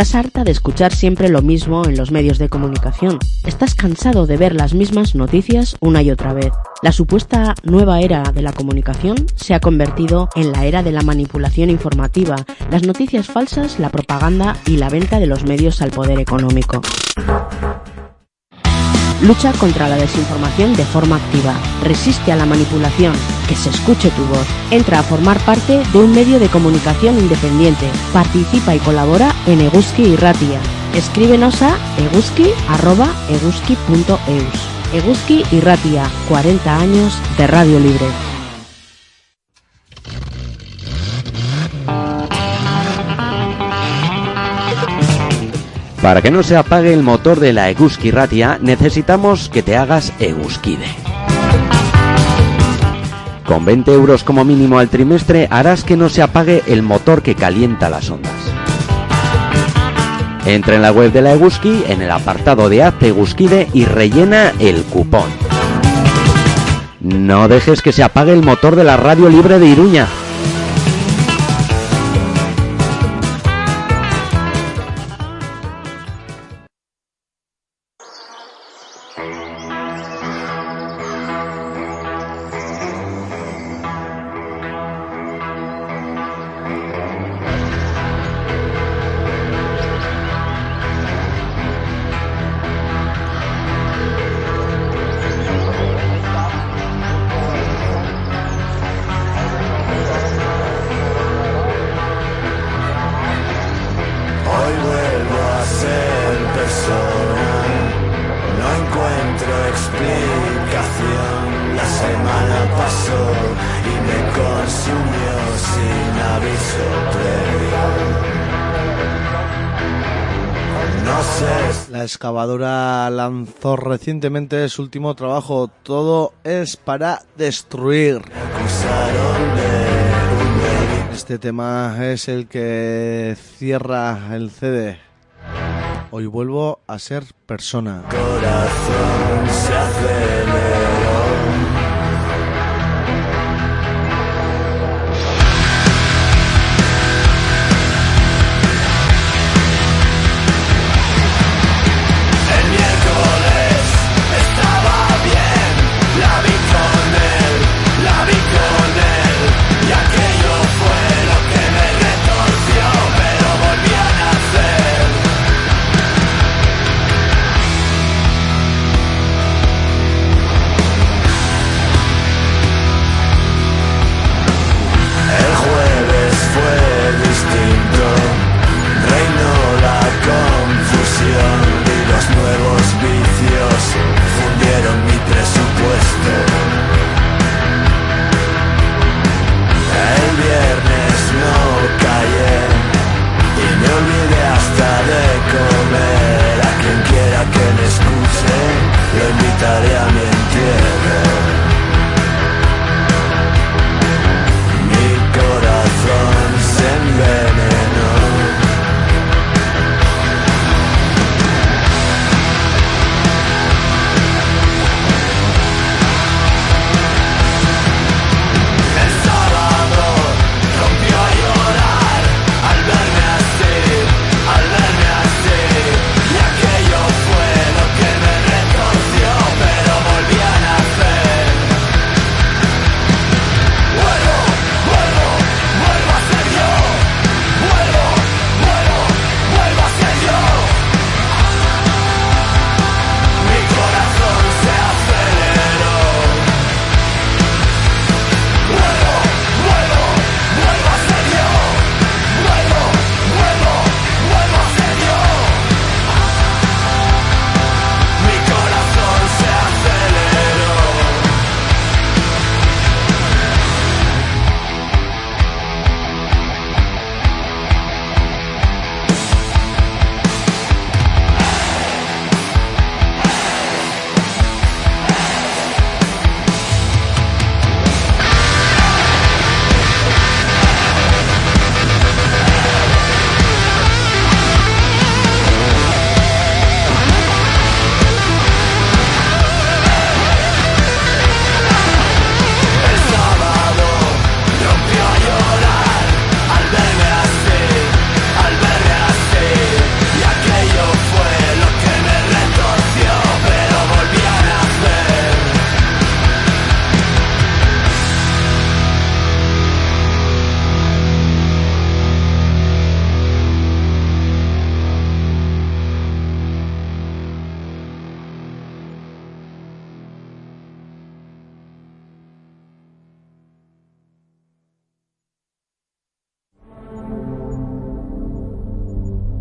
Estás harta de escuchar siempre lo mismo en los medios de comunicación. Estás cansado de ver las mismas noticias una y otra vez. La supuesta nueva era de la comunicación se ha convertido en la era de la manipulación informativa, las noticias falsas, la propaganda y la venta de los medios al poder económico. Lucha contra la desinformación de forma activa. Resiste a la manipulación. Que se escuche tu voz. Entra a formar parte de un medio de comunicación independiente. Participa y colabora en Eguski y Ratia. Escríbenos a eguski.eguski.eus. Eguski y Ratia, 40 años de Radio Libre. Para que no se apague el motor de la Eguski Ratia, necesitamos que te hagas Eguskide. Con 20 euros como mínimo al trimestre harás que no se apague el motor que calienta las ondas. Entra en la web de la Eguski, en el apartado de Hazte Eguskide y rellena el cupón. No dejes que se apague el motor de la radio libre de Iruña. Excavadora lanzó recientemente su último trabajo. Todo es para destruir. Este tema es el que cierra el CD. Hoy vuelvo a ser persona. corazón se aceleró.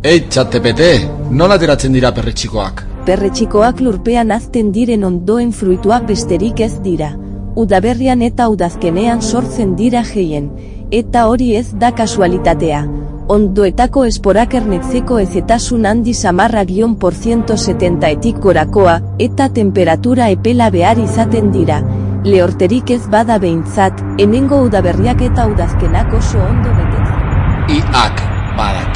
Ei, ChatGPT, nola ateratzen dira perretxikoak? Perretxikoak lurpean azten diren ondoen fruituak besterik ez dira. Udaberrian eta udazkenean sortzen dira geien, eta hori ez da kasualitatea. Ondoetako esporak ernetzeko ezetasun handi samarra gion por 170 etik gorakoa, eta temperatura epela behar izaten dira. Lehorterik ez bada behintzat, enengo udaberriak eta udazkenak oso ondo betetzen. Iak, badaki.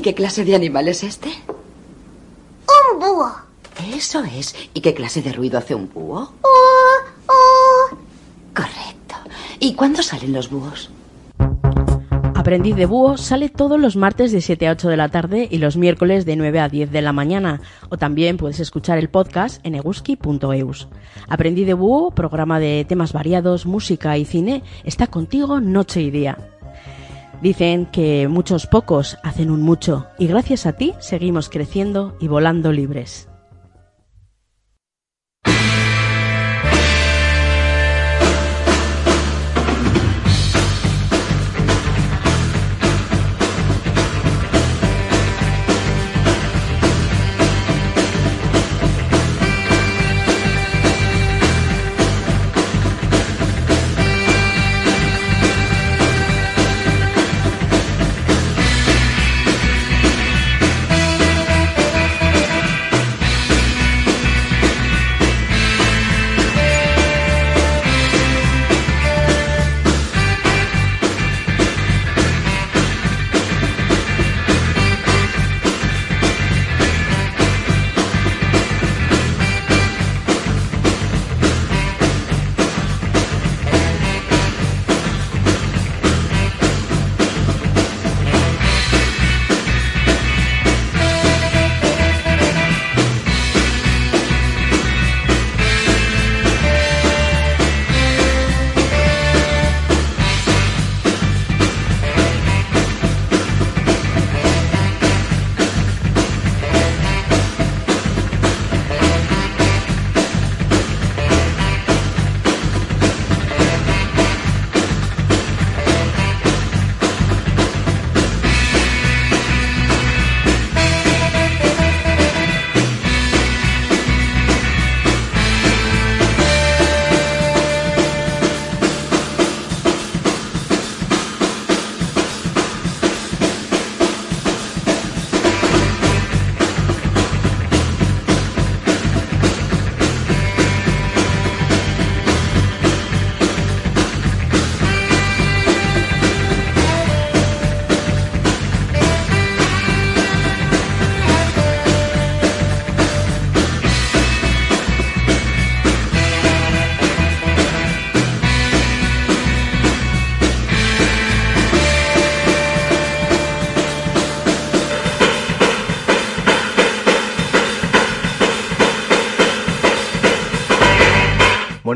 ¿Y qué clase de animal es este? Un búho. Eso es. ¿Y qué clase de ruido hace un búho? Uh, uh. Correcto. ¿Y cuándo salen los búhos? Aprendiz de Búho sale todos los martes de 7 a 8 de la tarde y los miércoles de 9 a 10 de la mañana. O también puedes escuchar el podcast en eguski.eus. Aprendiz de Búho, programa de temas variados, música y cine, está contigo noche y día. Dicen que muchos pocos hacen un mucho y gracias a ti seguimos creciendo y volando libres.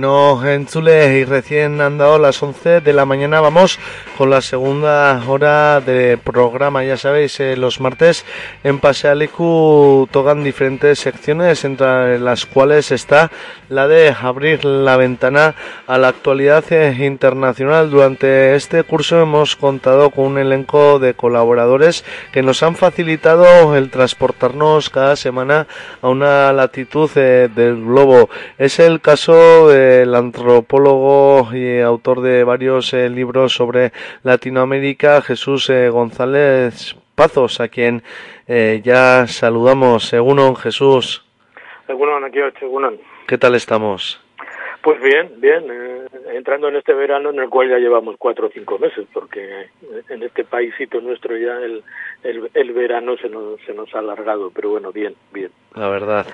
Bueno, Entzule, y recién han dado las 11 de la mañana. Vamos con la segunda hora de programa. Ya sabéis, eh, los martes en Pasealicu tocan diferentes secciones, entre las cuales está la de abrir la ventana a la actualidad eh, internacional. Durante este curso hemos contado con un elenco de colaboradores que nos han facilitado el transportarnos cada semana a una latitud eh, del globo. Es el caso del antropólogo y autor de varios eh, libros sobre Latinoamérica, Jesús eh, González Pazos, a quien eh, ya saludamos. Según Jesús, Egunon, aquí Egunon. ¿qué tal estamos? Pues bien, bien, eh, entrando en este verano en el cual ya llevamos cuatro o cinco meses, porque en este paísito nuestro ya el, el, el verano se nos, se nos ha alargado, pero bueno, bien, bien. La verdad.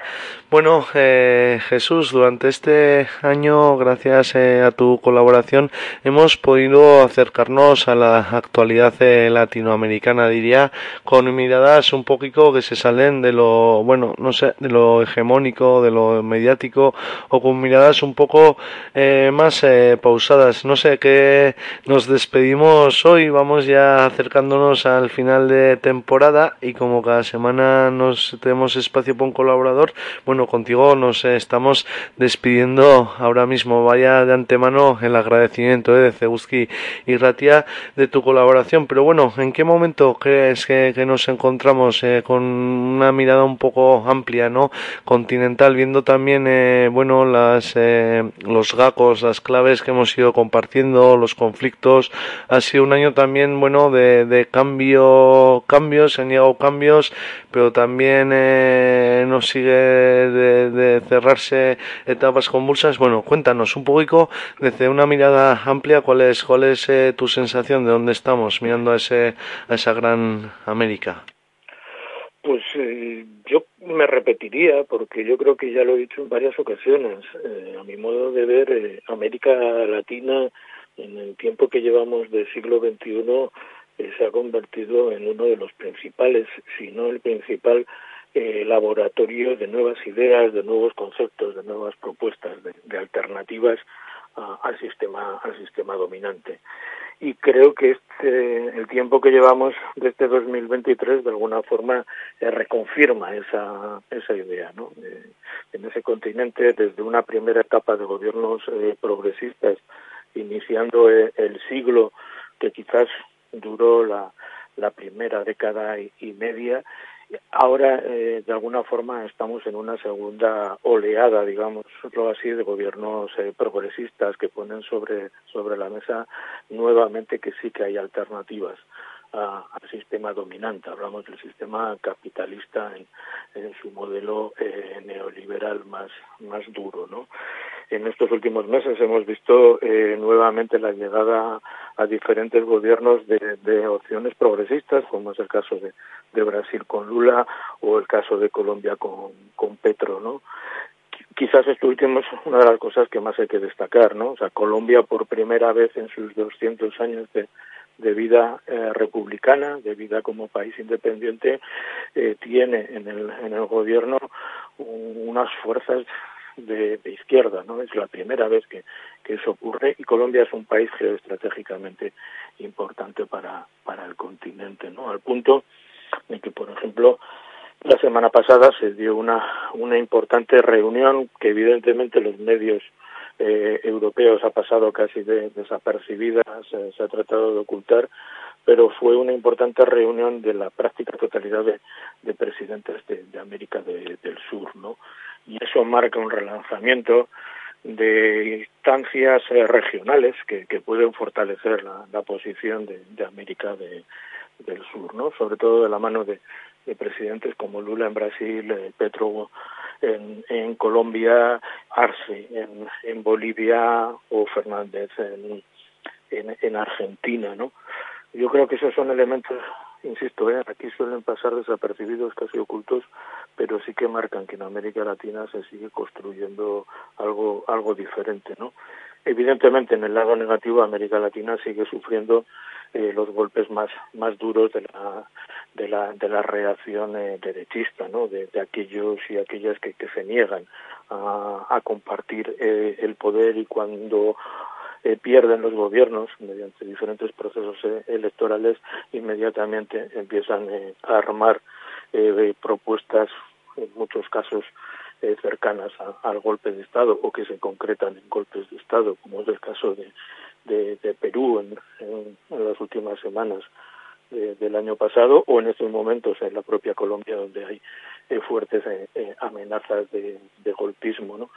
Bueno, eh, Jesús, durante este año, gracias eh, a tu colaboración, hemos podido acercarnos a la actualidad eh, latinoamericana, diría, con miradas un poquito que se salen de lo, bueno, no sé, de lo hegemónico, de lo mediático, o con miradas un poco eh, más pausadas. No sé, que nos despedimos hoy, vamos ya acercándonos al final de temporada y como cada semana nos tenemos espacio un colaborador, bueno, contigo nos estamos despidiendo ahora mismo. Vaya de antemano el agradecimiento eh, de Zeguski y Ratia de tu colaboración. Pero bueno, ¿en qué momento crees que, que nos encontramos eh, con una mirada un poco amplia, ¿no? Continental, viendo también, eh, bueno, las, eh, los gacos, las claves que hemos ido compartiendo, los conflictos. Ha sido un año también, bueno, de, de cambio, cambios, se han llegado cambios, pero también eh, nos sigue de, cerrarse etapas convulsas. Bueno, cuéntanos un poquito desde una mirada amplia cuál es, cuál es eh, tu sensación de dónde estamos mirando a, ese, a esa gran América. Pues eh, yo me repetiría, porque yo creo que ya lo he dicho en varias ocasiones. Eh, a mi modo de ver, eh, América Latina, en el tiempo que llevamos del siglo XXI, se ha convertido en uno de los principales, si no el principal, eh, laboratorio de nuevas ideas, de nuevos conceptos, de nuevas propuestas, de, de alternativas al sistema al sistema dominante. Y creo que este el tiempo que llevamos de este 2023 de alguna forma eh, reconfirma esa esa idea no Eh, en ese continente desde una primera etapa de gobiernos eh, progresistas iniciando el siglo que quizás duró la primera década y media Ahora, eh, de alguna forma, estamos en una segunda oleada, digámoslo así, de gobiernos eh, progresistas que ponen sobre, sobre la mesa nuevamente que sí que hay alternativas a- al sistema dominante. Hablamos del sistema capitalista en, su modelo eh, neoliberal más, más duro, ¿no? En estos últimos meses hemos visto eh, nuevamente la llegada a diferentes gobiernos de, opciones progresistas, como es el caso de, de Brasil con Lula o el caso de Colombia con, con Petro, ¿no? quizás esto último es una de las cosas que más hay que destacar, ¿no? O sea, Colombia por primera vez en sus 200 años de, de vida eh, republicana, de vida como país independiente, eh, tiene en el, en el gobierno un- unas fuerzas de, izquierda, ¿no? Es la primera vez que, que eso ocurre y Colombia es un país geoestratégicamente importante para, para el continente, ¿no? Al punto de que, por ejemplo, la semana pasada se dio una, una importante reunión que evidentemente los medios eh, europeos ha pasado casi de, desapercibida, se, ha tratado de ocultar, pero fue una importante reunión de la práctica totalidad de, de presidentes de, de América de- del Sur, ¿no? Y eso marca un relanzamiento de instancias eh, regionales que, que pueden fortalecer la, la posición de, de América de- del Sur, ¿no? Sobre todo de la mano de, de presidentes como Lula en Brasil, eh, Petro en, en Colombia, Arce en, en Bolivia o Fernández en, en, en Argentina, ¿no? Yo creo que esos son elementos, insisto, ¿eh? aquí suelen pasar desapercibidos, casi ocultos, pero sí que marcan que en América Latina se sigue construyendo algo, algo diferente, ¿no? Evidentemente, en el lado negativo, América Latina sigue sufriendo eh, los golpes más, más duros de la, de la, de la reacción eh, derechista, ¿no? De, aquellos y aquellas que, que se niegan a, a compartir eh, el poder y cuando eh, pierden los gobiernos mediante diferentes procesos eh, electorales, inmediatamente empiezan eh, a armar eh, propuestas, en muchos casos eh, cercanas a- al golpe de Estado o que se concretan en golpes de Estado, como es el caso de, de, Perú en, las últimas semanas de- del año pasado o en estos momentos en la propia Colombia donde hay eh, fuertes eh, eh, amenazas de, de golpismo, ¿no?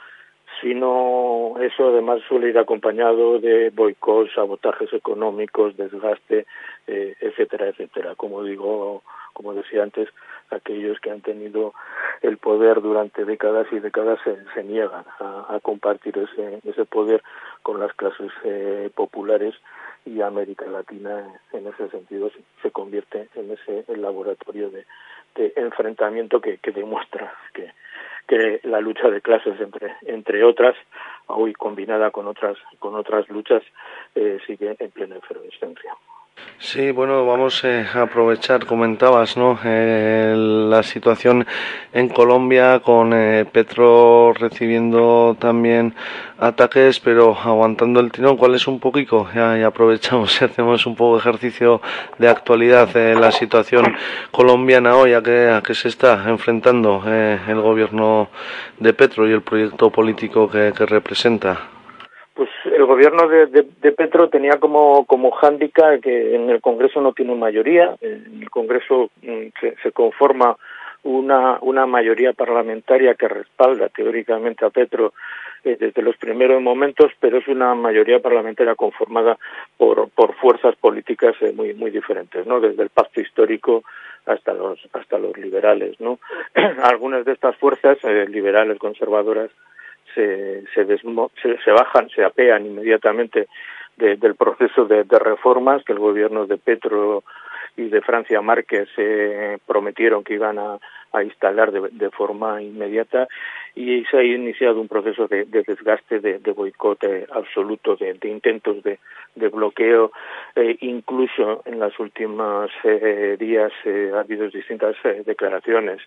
Sino eso además suele ir acompañado de boicots, sabotajes económicos, desgaste, eh, etcétera, etcétera. Como digo, como decía antes, aquellos que han tenido el poder durante décadas y décadas se, niegan a, compartir ese, ese poder con las clases eh, populares y América Latina en ese sentido se, convierte en ese laboratorio de, enfrentamiento que demuestra que que la lucha de clases entre entre otras hoy combinada con otras con otras luchas eh, sigue en plena efervescencia Sí, bueno, vamos eh, a aprovechar, comentabas, ¿no? Eh, la situación en Colombia con eh, Petro recibiendo también ataques, pero aguantando el tirón. ¿Cuál es un poquito? Ya, aprovechamos y hacemos un poco de ejercicio de actualidad la situación colombiana hoy, a que, a que se está enfrentando el gobierno de Petro y el proyecto político que representa. Pues el gobierno de, de, de Petro tenía como, como hándicap que en el Congreso no tiene mayoría, en el Congreso mm, se, se conforma una, una mayoría parlamentaria que respalda teóricamente a Petro eh, desde los primeros momentos, pero es una mayoría parlamentaria conformada por, por fuerzas políticas eh, muy, muy diferentes, ¿no? Desde el pacto histórico hasta los, hasta los liberales, ¿no? Algunas de estas fuerzas, eh, liberales, conservadoras, se, se, desmo, se, bajan, se apean inmediatamente de, del proceso de, reformas que el gobierno de Petro y de Francia Márquez eh, prometieron que iban a, instalar de, de, forma inmediata y se ha iniciado un proceso de, de desgaste, de, boicot eh, absoluto, de, intentos de, bloqueo. Eh, incluso en los últimos eh, días eh, ha habido distintas declaraciones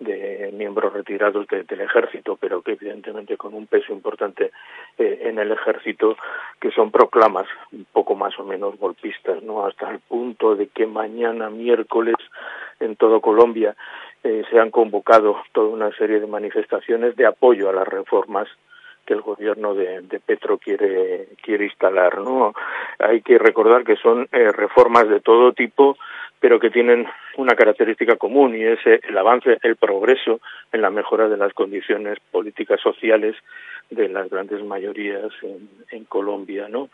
de miembros retirados de, del ejército, pero que evidentemente con un peso importante eh, en el ejército, que son proclamas un poco más o menos golpistas, ¿no? Hasta el punto de que mañana miércoles en todo Colombia eh, se han convocado toda una serie de manifestaciones de apoyo a las reformas que el gobierno de, Petro quiere quiere instalar, ¿no? Hay que recordar que son eh, reformas de todo tipo pero que tienen una característica común y es el avance, el progreso en la mejora de las condiciones políticas sociales de las grandes mayorías en, Colombia, ¿no?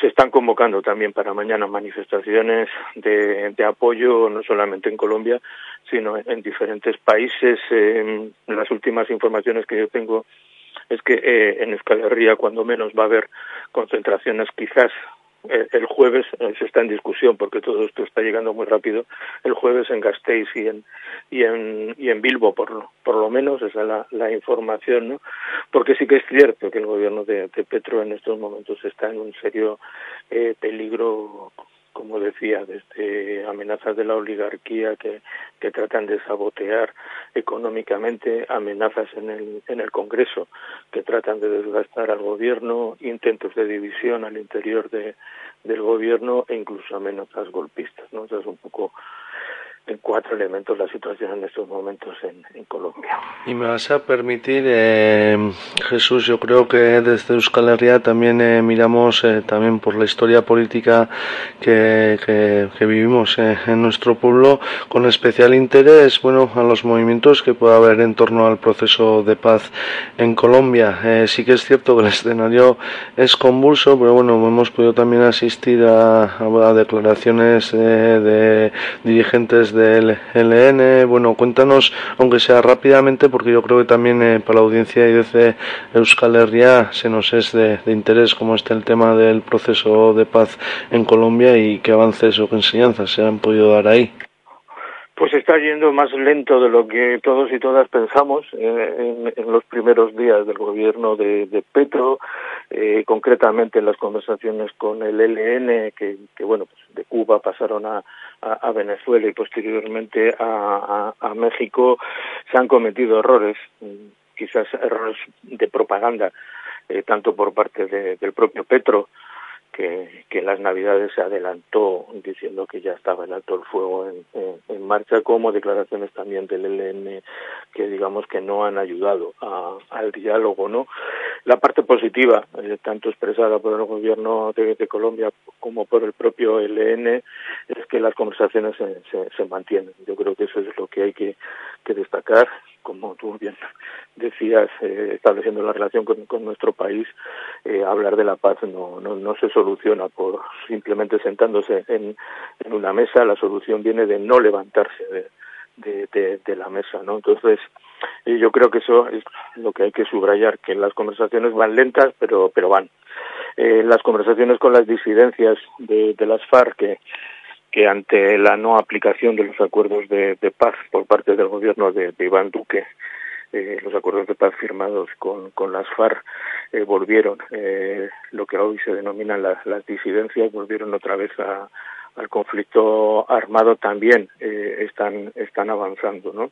Se están convocando también para mañana manifestaciones de, apoyo, no solamente en Colombia, sino en, en diferentes países. Eh, las últimas informaciones que yo tengo es que eh, en Euskal cuando menos, va a haber concentraciones. Quizás el jueves eh, se está en discusión porque todo esto está llegando muy rápido el jueves en Gasteiz y en y en y en Bilbo por por lo menos esa es la, la información no porque sí que es cierto que el gobierno de, de Petro en estos momentos está en un serio eh, peligro como decía, desde amenazas de la oligarquía que, que tratan de sabotear económicamente, amenazas en el, en el Congreso que tratan de desgastar al gobierno, intentos de división al interior de, del gobierno e incluso amenazas golpistas. ¿no? Eso es un poco cuatro elementos la situación en estos momentos en, Colombia. Y me vas a permitir, eh, Jesús, yo creo que desde Euskal Herria también eh, miramos eh, también por la historia política que, que, que vivimos eh, en nuestro pueblo con especial interés, bueno, a los movimientos que pueda haber en torno al proceso de paz en Colombia. Eh, sí que es cierto que el escenario es convulso, pero bueno, hemos podido también asistir a, a declaraciones de dirigentes del LN. Bueno, cuéntanos, aunque sea rápidamente, porque yo creo que también eh, para la audiencia y desde Euskal Herria se nos es de, de, interés cómo está el tema del proceso de paz en Colombia y qué avances o qué enseñanzas se han podido dar ahí. Pues está yendo más lento de lo que todos y todas pensamos eh, en, en, los primeros días del gobierno de, de Petro, eh, concretamente en las conversaciones con el LN, que, que bueno, pues de Cuba pasaron a, a, a Venezuela y posteriormente a, México, se han cometido errores, quizás errores de propaganda, eh, tanto por parte de, del propio Petro, que, que las Navidades se adelantó diciendo que ya estaba el alto el fuego en, en, en, marcha, como declaraciones también del ELN que digamos que no han ayudado a, al diálogo, ¿no? La parte positiva, eh, tanto expresada por el gobierno de, de, Colombia como por el propio ELN, es que las conversaciones se, se, se mantienen. Yo creo que eso es lo que hay que, que destacar como tú bien decías, eh, estableciendo la relación con, con nuestro país, eh, hablar de la paz no, no, no se soluciona por simplemente sentándose en, en una mesa, la solución viene de no levantarse de, de, la mesa, ¿no? Entonces, eh, yo creo que eso es lo que hay que subrayar, que las conversaciones van lentas, pero, pero van. Eh, las conversaciones con las disidencias de, de las FARC, que que ante la no aplicación de los acuerdos de, paz por parte del gobierno de, Iván Duque, eh, los acuerdos de paz firmados con, con las FARC eh, volvieron, eh, lo que hoy se denominan las disidencias, volvieron otra vez a, al conflicto armado también eh, están están avanzando no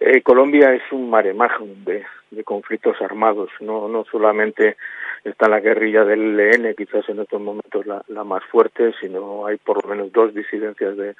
Eh, Colombia es un maremajum de, de conflictos armados no no solamente está la guerrilla del ELN quizás en estos momentos la, la más fuerte sino hay por lo menos dos disidencias de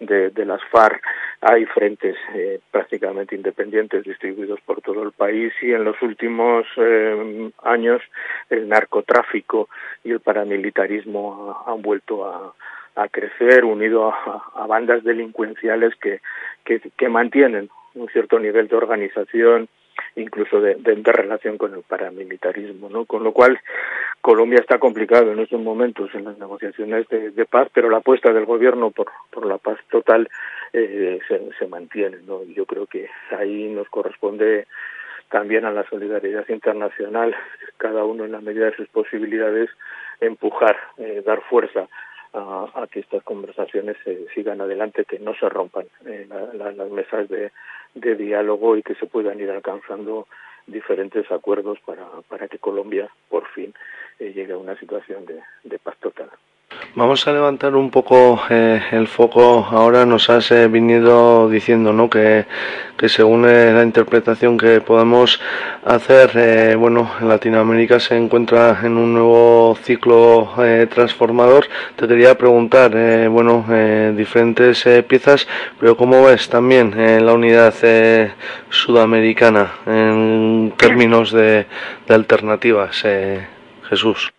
de, las FARC hay frentes eh, prácticamente independientes distribuidos por todo el país y en los últimos eh, años el narcotráfico y el paramilitarismo ha- han vuelto a, a crecer unido a, a bandas delincuenciales que, que, mantienen un cierto nivel de organización incluso de, de, relación con el paramilitarismo, ¿no? Con lo cual Colombia está complicado en estos momentos en las negociaciones de, paz, pero la apuesta del gobierno por, por la paz total eh, se, se mantiene, ¿no? Yo creo que ahí nos corresponde también a la solidaridad internacional, cada uno en la medida de sus posibilidades, empujar, eh, dar fuerza a, a que estas conversaciones eh, sigan adelante, que no se rompan eh, la- la- las mesas de, diálogo y que se puedan ir alcanzando diferentes acuerdos para, para que Colombia por fin eh, llegue a una situación de paz total. Vamos a levantar un poco eh, el foco. Ahora nos has eh, venido diciendo, ¿no? Que, que según eh, la interpretación que podamos hacer, eh, bueno, Latinoamérica se encuentra en un nuevo ciclo transformador. Te quería preguntar, bueno, diferentes piezas, pero cómo ves también la unidad sudamericana en términos de, de alternativas, Jesús.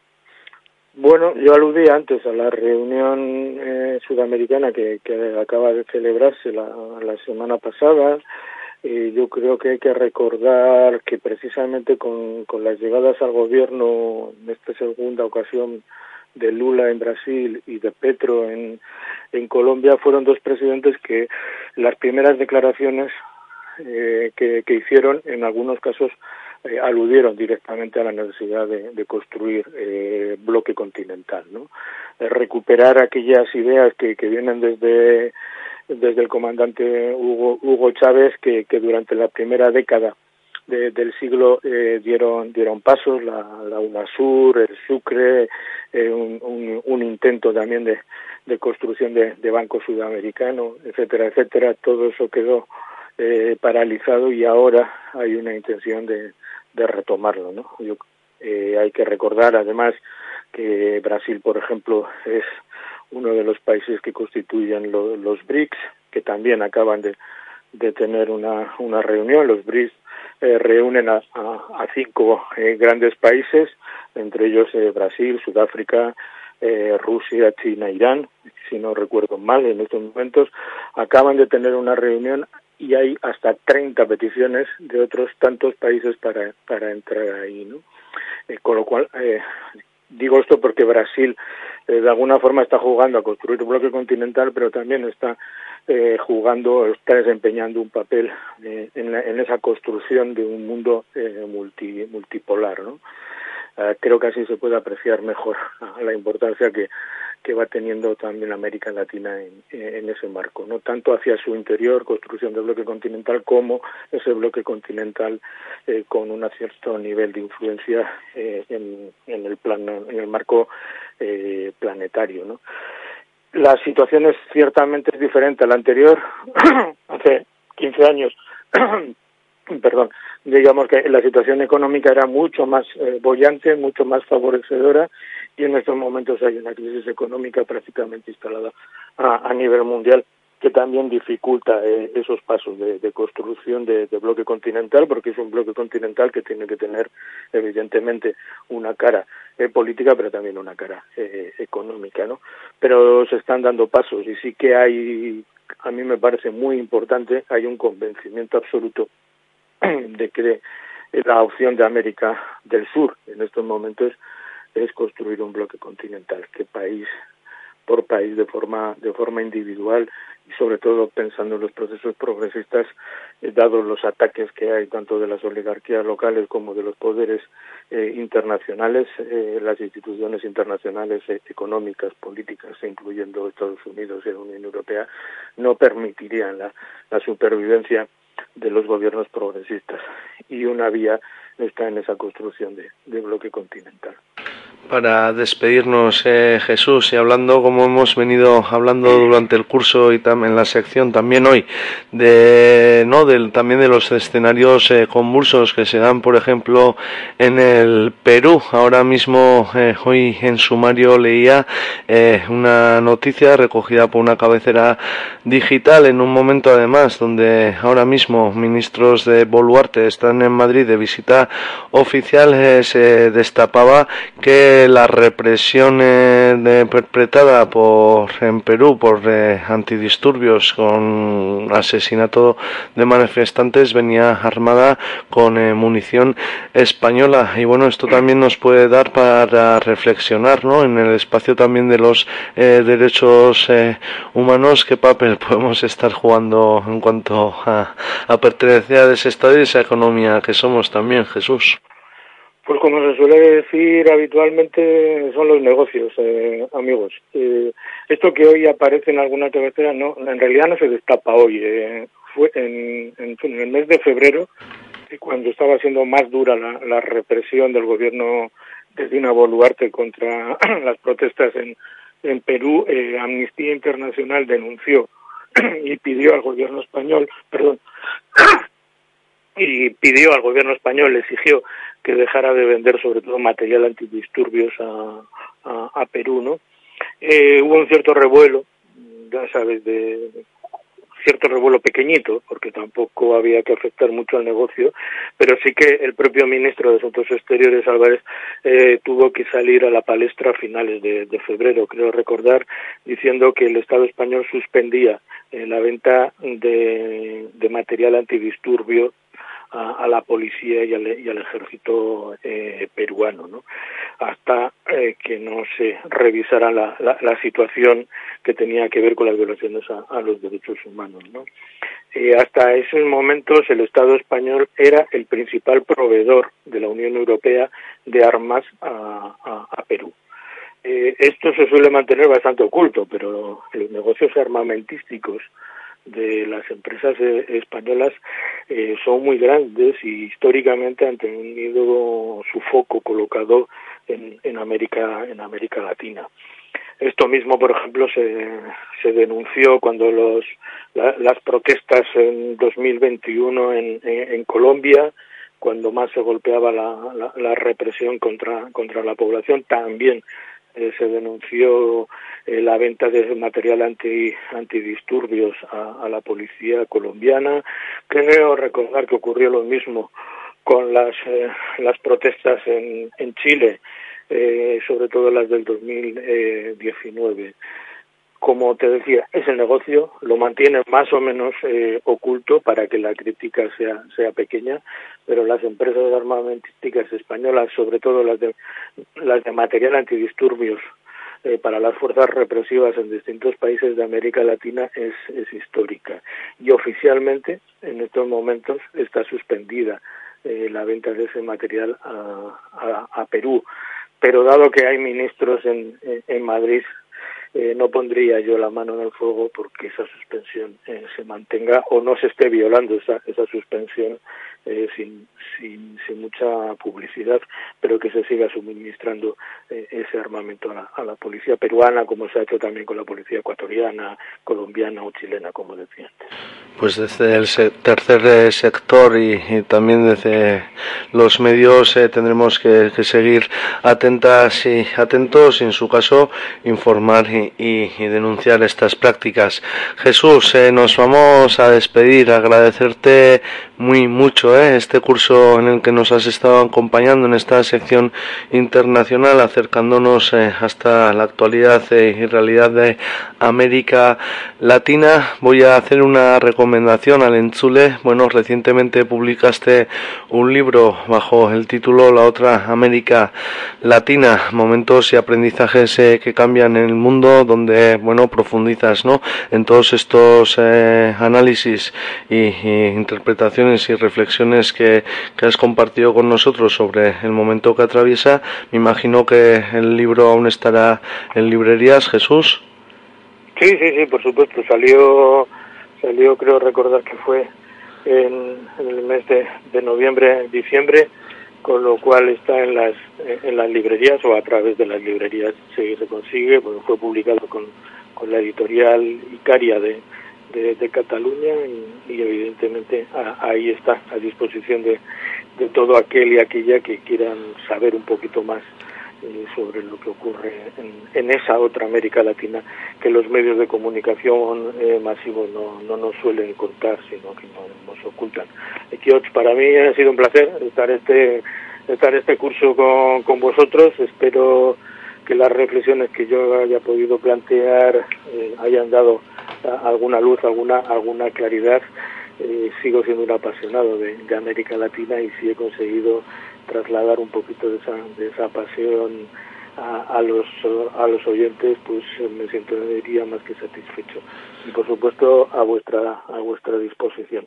Bueno, yo aludí antes a la reunión eh, sudamericana que, que acaba de celebrarse la, semana pasada. Eh, yo creo que hay que recordar que precisamente con, con las llegadas al gobierno en esta segunda ocasión de Lula en Brasil y de Petro en, en Colombia fueron dos presidentes que las primeras declaraciones eh, que, que hicieron en algunos casos eh, aludieron directamente a la necesidad de, de construir eh, bloque continental, ¿no? Eh, recuperar aquellas ideas que, que vienen desde desde el comandante Hugo, Hugo Chávez que, que durante la primera década de, del siglo eh, dieron dieron pasos la, la UNASUR, el Sucre, eh, un, un, un intento también de, de construcción de, de banco sudamericano, etcétera, etcétera. Todo eso quedó eh, paralizado y ahora hay una intención de, de retomarlo, ¿no? Yo, eh, hay que recordar además que Brasil, por ejemplo, es uno de los países que constituyen lo, los BRICS, que también acaban de, tener una, una reunión. Los BRICS eh, reúnen a, a, a cinco eh, grandes países, entre ellos eh, Brasil, Sudáfrica, eh, Rusia, China, Irán, si no recuerdo mal en estos momentos, acaban de tener una reunión y hay hasta 30 peticiones de otros tantos países para, para entrar ahí, ¿no? Eh, con lo cual, eh, digo esto porque Brasil eh, de alguna forma está jugando a construir un bloque continental, pero también está eh, jugando, está desempeñando un papel eh, en, la, en, esa construcción de un mundo multi, multipolar, ¿no? Uh, creo que así se puede apreciar mejor la importancia que, que va teniendo también América Latina en, ese marco, no tanto hacia su interior, construcción del bloque continental, como ese bloque continental eh, con un cierto nivel de influencia eh, en, en, el plan, en el marco eh, planetario, ¿no? La situación es ciertamente diferente a la anterior, hace 15 años perdón, digamos que la situación económica era mucho más eh, bollante, mucho más favorecedora y en estos momentos hay una crisis económica prácticamente instalada a, nivel mundial que también dificulta eh, esos pasos de, construcción de, de, bloque continental, porque es un bloque continental que tiene que tener evidentemente una cara eh, política, pero también una cara eh, económica, ¿no? Pero se están dando pasos y sí que hay, a mí me parece muy importante, hay un convencimiento absoluto de que la opción de América del Sur en estos momentos es construir un bloque continental, que país por país de forma de forma individual y sobre todo pensando en los procesos progresistas eh, dados los ataques que hay tanto de las oligarquías locales como de los poderes eh, internacionales eh, las instituciones internacionales económicas políticas incluyendo Estados Unidos y la Unión Europea no permitirían la, la supervivencia de los gobiernos progresistas y una vía está en esa construcción de, bloque continental. Para despedirnos, eh, Jesús, y hablando como hemos venido hablando durante el curso y también en la sección también hoy de no del también de los escenarios eh, convulsos que se dan, por ejemplo, en el Perú. Ahora mismo eh, hoy en sumario leía eh, una noticia recogida por una cabecera digital en un momento además donde ahora mismo ministros de Boluarte están en Madrid de visita oficial eh, se destapaba que la represión eh, de- perpetrada por en Perú por eh, antidisturbios con asesinato de manifestantes venía armada con eh, munición española y bueno esto también nos puede dar para reflexionar ¿no? en el espacio también de los eh, derechos eh, humanos qué papel podemos estar jugando en cuanto a, a pertenecer a ese estado y esa economía que somos también Jesús Pues como se suele decir habitualmente son los negocios, eh, amigos. Eh, esto que hoy aparece en alguna cabecera, no, en realidad no se destapa hoy. eh, fue en, el mes de febrero, eh, cuando estaba siendo más dura la, la represión del gobierno de Dina Boluarte contra las protestas en, en Perú, eh, Amnistía Internacional denunció y pidió al gobierno español, perdón, y pidió al gobierno español, exigió que dejara de vender sobre todo material antidisturbios a, a, Perú, ¿no? Eh, hubo un cierto revuelo, ya sabes, de cierto revuelo pequeñito, porque tampoco había que afectar mucho al negocio, pero sí que el propio ministro de Asuntos Exteriores, Álvarez, eh, tuvo que salir a la palestra a finales de, de febrero, creo recordar, diciendo que el Estado español suspendía eh, la venta de, de material antidisturbio a, la policía y al, ejército eh, peruano, ¿no? hasta eh, que no se revisara la, la, la situación que tenía que ver con las violaciones a, a los derechos humanos. ¿no? Hasta esos momentos el Estado español era el principal proveedor de la Unión Europea de armas a Perú. Eh, esto se suele mantener bastante oculto, pero los negocios armamentísticos de las empresas eh, españolas eh, son muy grandes y históricamente han tenido su foco colocado en, en América en América Latina. Esto mismo, por ejemplo, se, se denunció cuando los, la- las protestas en 2021 en, en, en Colombia, cuando más se golpeaba la, la, la represión contra, contra la población, también eh, se denunció eh, la venta de material anti, antidisturbios a, la policía colombiana. Creo recordar que ocurrió lo mismo con las, eh, las protestas en, en Chile, sobre todo las del 2019 como te decía, es el negocio, lo mantiene más o menos eh, oculto para que la crítica sea, sea pequeña, pero las empresas armamentísticas españolas, sobre todo las de, las de material antidisturbios, eh, para las fuerzas represivas en distintos países de América Latina es, es histórica. Y oficialmente, en estos momentos, está suspendida eh, la venta de ese material a, a, a Perú. Pero dado que hay ministros en, en Madrid eh, no pondría yo la mano en el fuego porque esa suspensión eh, se mantenga o no se esté violando esa, esa suspensión eh, sin, sin, sin mucha publicidad, pero que se siga suministrando eh, ese armamento a la, a la policía peruana, como se ha hecho también con la policía ecuatoriana, colombiana o chilena, como decía antes. Pues desde el tercer eh, sector y, también desde los medios eh, tendremos que, seguir atentas y atentos y en su caso informar y, y- denunciar estas prácticas. Jesús, nos vamos a despedir, agradecerte muy mucho eh, este curso en el que nos has estado acompañando en esta sección internacional acercándonos eh, hasta la actualidad eh, y realidad de América Latina. Voy a hacer una recomendación al Enchule. Bueno, recientemente publicaste un libro bajo el título La otra América Latina, momentos y aprendizajes eh, que cambian en el mundo, donde bueno profundizas, ¿no? En todos estos análisis y, y interpretaciones y reflexiones que, has compartido con nosotros sobre el momento que atraviesa. Me imagino que el libro aún estará en librerías, Jesús. Sí, sí, sí, por supuesto. Salió, salió creo recordar que fue en, el mes de, de noviembre, diciembre, con lo cual está en las en las librerías o a través de las librerías se, se consigue, fue publicado con, con la editorial Icaria de, de, Cataluña y, evidentemente a- ahí está a disposición de, de todo aquel y aquella que quieran saber un poquito más eh, sobre lo que ocurre en, en esa otra América Latina que los medios de comunicación eh, masivos no, no nos suelen contar, sino que no- nos ocultan. Para mí ha sido un placer estar este estar este curso con, con vosotros. Espero que las reflexiones que yo haya podido plantear eh, hayan dado alguna luz, alguna alguna claridad. Eh, sigo siendo un apasionado de, de América Latina y si he conseguido trasladar un poquito de esa, de esa pasión a, a los a los oyentes, pues me sentiría más que satisfecho. Y por supuesto a vuestra a vuestra disposición.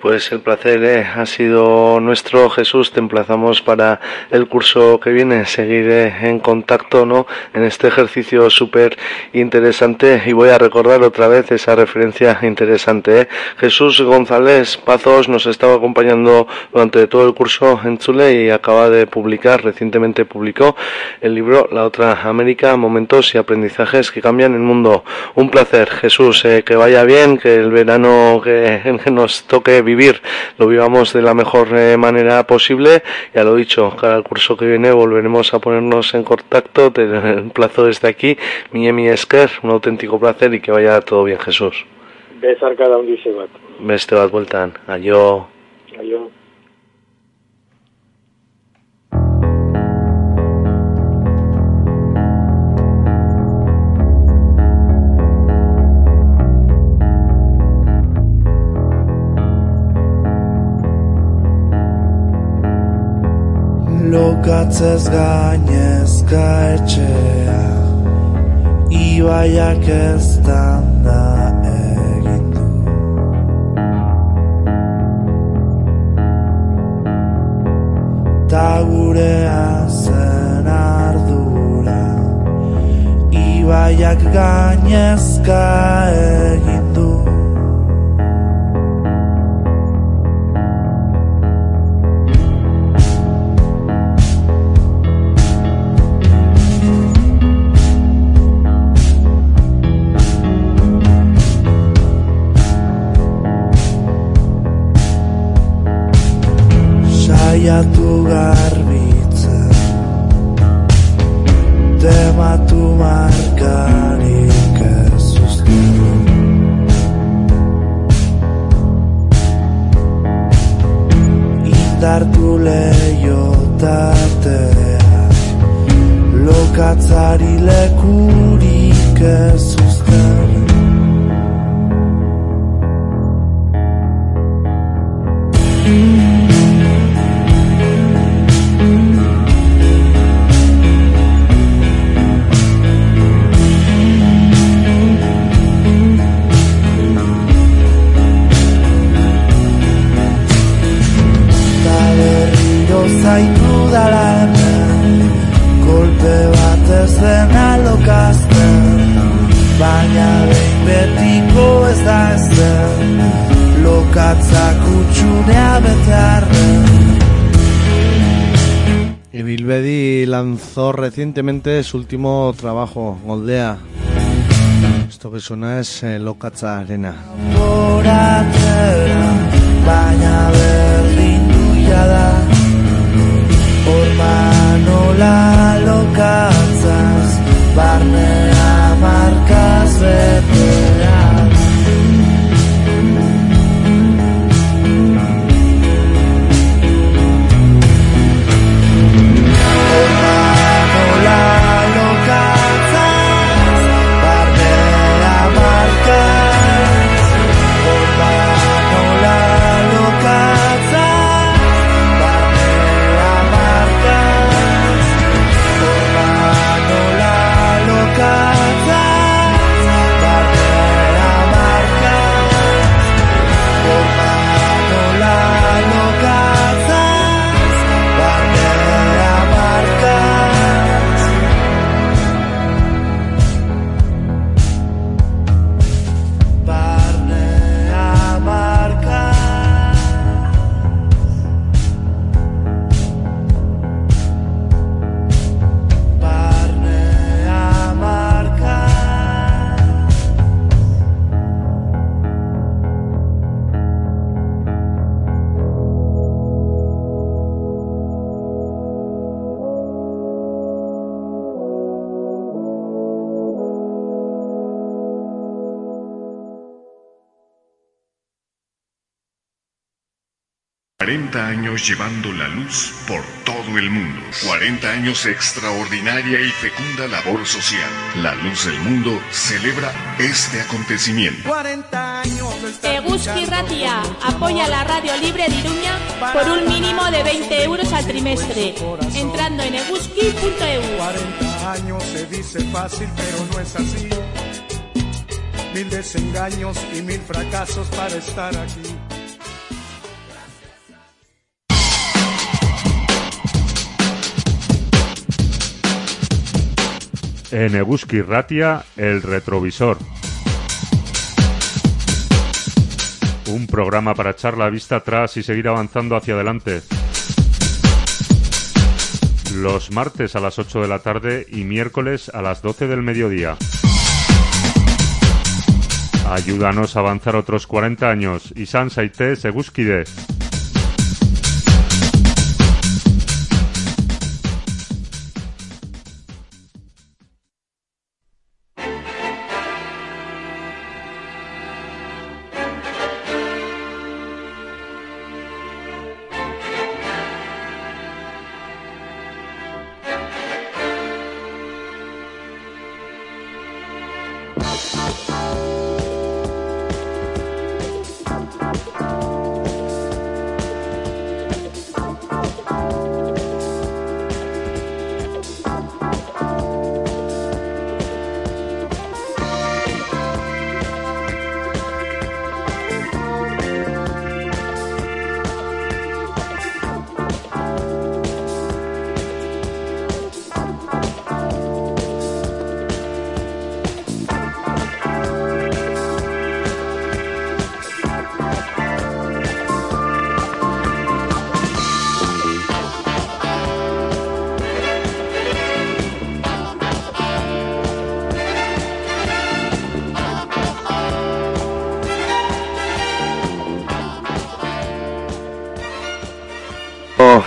Pues el placer eh, ha sido nuestro, Jesús. Te emplazamos para el curso que viene, seguir eh, en contacto ¿no? en este ejercicio súper interesante. Y voy a recordar otra vez esa referencia interesante. ¿eh? Jesús González Pazos nos estaba acompañando durante todo el curso en Chile y acaba de publicar, recientemente publicó el libro La otra América, momentos y aprendizajes que cambian el mundo. Un placer, Jesús, eh, que vaya bien, que el verano que, que nos toque vivir lo vivamos de la mejor eh, manera posible. Ya lo dicho, cada curso que viene volveremos a ponernos en contacto. Te emplazo desde aquí, mi Emi Esker, un auténtico placer y que vaya todo bien, Jesús. Besar cada un dice bat. Beste bat bueltan. Aio. Lokatzez gainezka etxea Ibaiak ez da egin Ta gurea zen ardura Ibaiak gainezka egin recientemente su último trabajo, Goldea. Esto que suena es eh, Lokatza Arena. 40 años llevando la luz por todo el mundo. 40 años extraordinaria y fecunda labor social. La Luz del Mundo celebra este acontecimiento. 40 años Eguski Ratia apoya la radio libre de Iruña por un mínimo de 20 euros al trimestre, entrando en eguski.eu. 40 años se dice fácil, pero no es así. Mil desengaños y mil fracasos para estar aquí. En Eguski Ratia, el retrovisor. Un programa para echar la vista atrás y seguir avanzando hacia adelante. Los martes a las 8 de la tarde y miércoles a las 12 del mediodía. Ayúdanos a avanzar otros 40 años. y Saite Seguskide.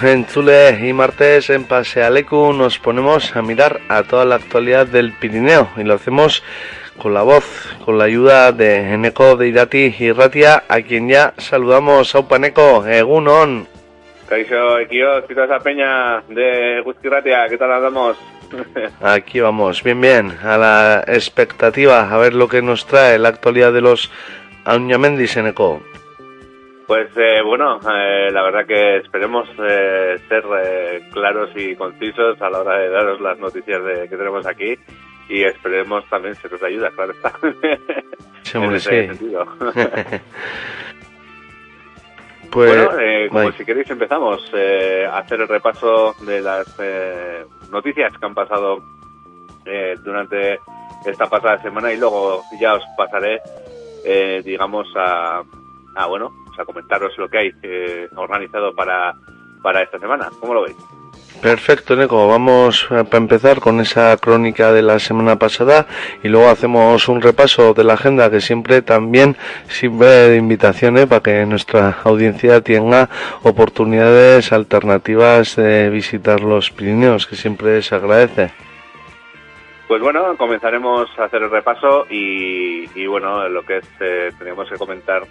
En Zule y martes en Pasealecu nos ponemos a mirar a toda la actualidad del Pirineo y lo hacemos con la voz, con la ayuda de Eneco de Irati y Ratia, a quien ya saludamos. Aupaneco, Egunon. Caixo, toda esa peña de Ratia, ¿qué tal andamos? Aquí vamos, bien, bien, a la expectativa, a ver lo que nos trae la actualidad de los Auñamendis, Eneco. Pues eh, bueno, eh, la verdad que esperemos eh, ser eh, claros y concisos a la hora de daros las noticias de, que tenemos aquí y esperemos también seros de ayuda, claro está. En ese sí. sentido. Pues, bueno, eh, como si queréis empezamos eh, a hacer el repaso de las eh, noticias que han pasado eh, durante esta pasada semana y luego ya os pasaré, eh, digamos, a, a, bueno, pues a comentaros lo que hay eh, organizado para, para esta semana. ¿Cómo lo veis? Perfecto, Neko. Vamos para empezar con esa crónica de la semana pasada y luego hacemos un repaso de la agenda que siempre también sirve de invitación eh, para que nuestra audiencia tenga oportunidades alternativas de visitar los Pirineos, que siempre se agradece. Pues bueno, comenzaremos a hacer el repaso y, y bueno, lo que es, eh, teníamos que comentar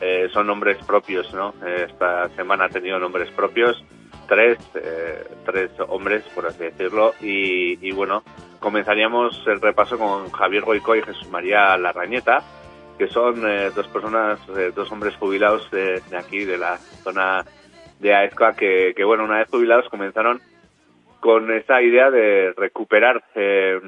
eh, son nombres propios, ¿no? Eh, Esta semana ha tenido nombres propios, tres, eh, tres hombres, por así decirlo, y, y bueno, comenzaríamos el repaso con Javier Goico y Jesús María Larrañeta, que son eh, dos personas, eh, dos hombres jubilados de, aquí, de la zona de Aezca, que, que bueno, una vez jubilados comenzaron con esa idea de recuperar eh,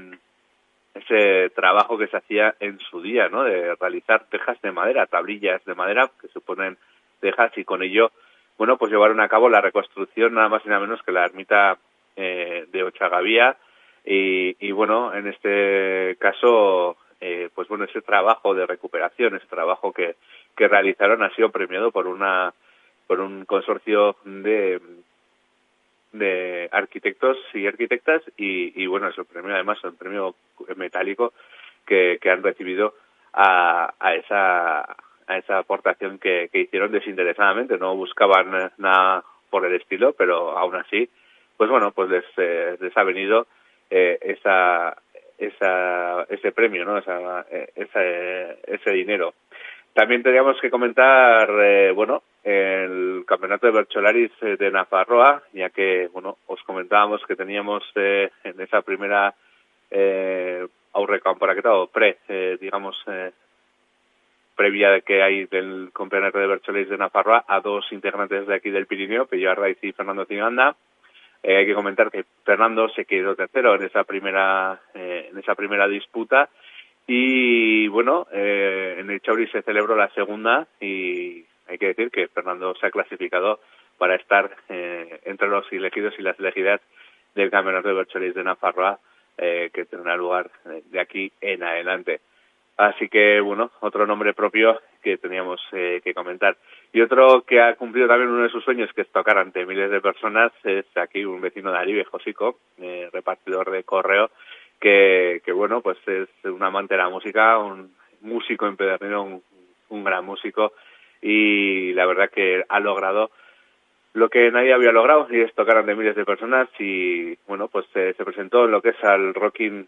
ese trabajo que se hacía en su día, ¿no? De realizar tejas de madera, tablillas de madera que suponen tejas y con ello, bueno, pues llevaron a cabo la reconstrucción nada más y nada menos que la ermita eh, de Ochagavía y, y bueno, en este caso, eh, pues bueno, ese trabajo de recuperación, ese trabajo que, que realizaron ha sido premiado por una por un consorcio de de arquitectos y arquitectas y, y bueno, es el premio además, el premio metálico que, que han recibido a, a esa a esa aportación que, que hicieron desinteresadamente, no buscaban nada por el estilo, pero aún así, pues bueno, pues les, eh, les ha venido eh, esa, esa, ese premio, ¿no? Esa, eh, ese, ese dinero. También teníamos que comentar, eh, bueno, el campeonato de Bercholaris eh, de Nafarroa, ya que, bueno, os comentábamos que teníamos eh, en esa primera eh, aurrecamparaketa o pre, eh, digamos, eh, previa que hay del campeonato de Bercholaris de Nafarroa a dos integrantes de aquí del Pirineo, Pello Arraiz y Fernando Ciganda. Eh, hay que comentar que Fernando se quedó tercero en esa primera, en esa primera disputa y bueno, eh, en el Chauri se celebró la segunda y hay que decir que Fernando se ha clasificado para estar eh, entre los elegidos y las elegidas del Campeonato de Bercholis de Nafarroa, eh, que tendrá lugar eh, de aquí en adelante. Así que, bueno, otro nombre propio que teníamos eh, que comentar. Y otro que ha cumplido también uno de sus sueños, que es tocar ante miles de personas, es aquí un vecino de Aribe, Josico, eh, repartidor de correo, que, que, bueno, pues es un amante de la música, un músico empedernido, un, un gran músico, y la verdad que ha logrado lo que nadie había logrado, y es tocar ante miles de personas, y bueno, pues eh, se presentó en lo que es al Rocking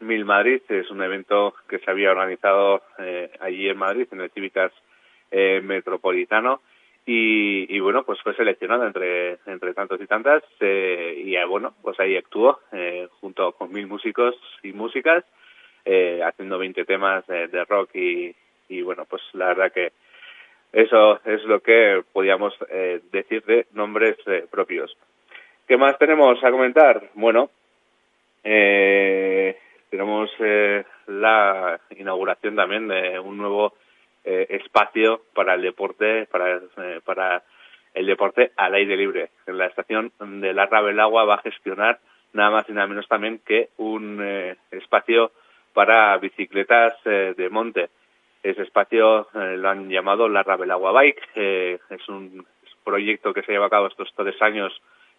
Mil Madrid, es un evento que se había organizado eh, allí en Madrid, en el Cívicas eh, Metropolitano, y, y, bueno, pues fue seleccionado entre, entre tantos y tantas, eh, y eh, bueno, pues ahí actuó eh, junto con mil músicos y músicas, eh, haciendo 20 temas de, de rock y, y bueno, pues la verdad que eso es lo que podíamos eh, decir de nombres eh, propios. ¿Qué más tenemos a comentar? Bueno, eh, tenemos eh, la inauguración también de un nuevo eh, espacio para el deporte, para, eh, para el deporte al aire libre. En la estación de la Rabelagua va a gestionar nada más y nada menos también que un eh, espacio para bicicletas eh, de monte. Ese espacio eh, lo han llamado la Rabelagua Bike. Eh, es un proyecto que se lleva a cabo estos tres años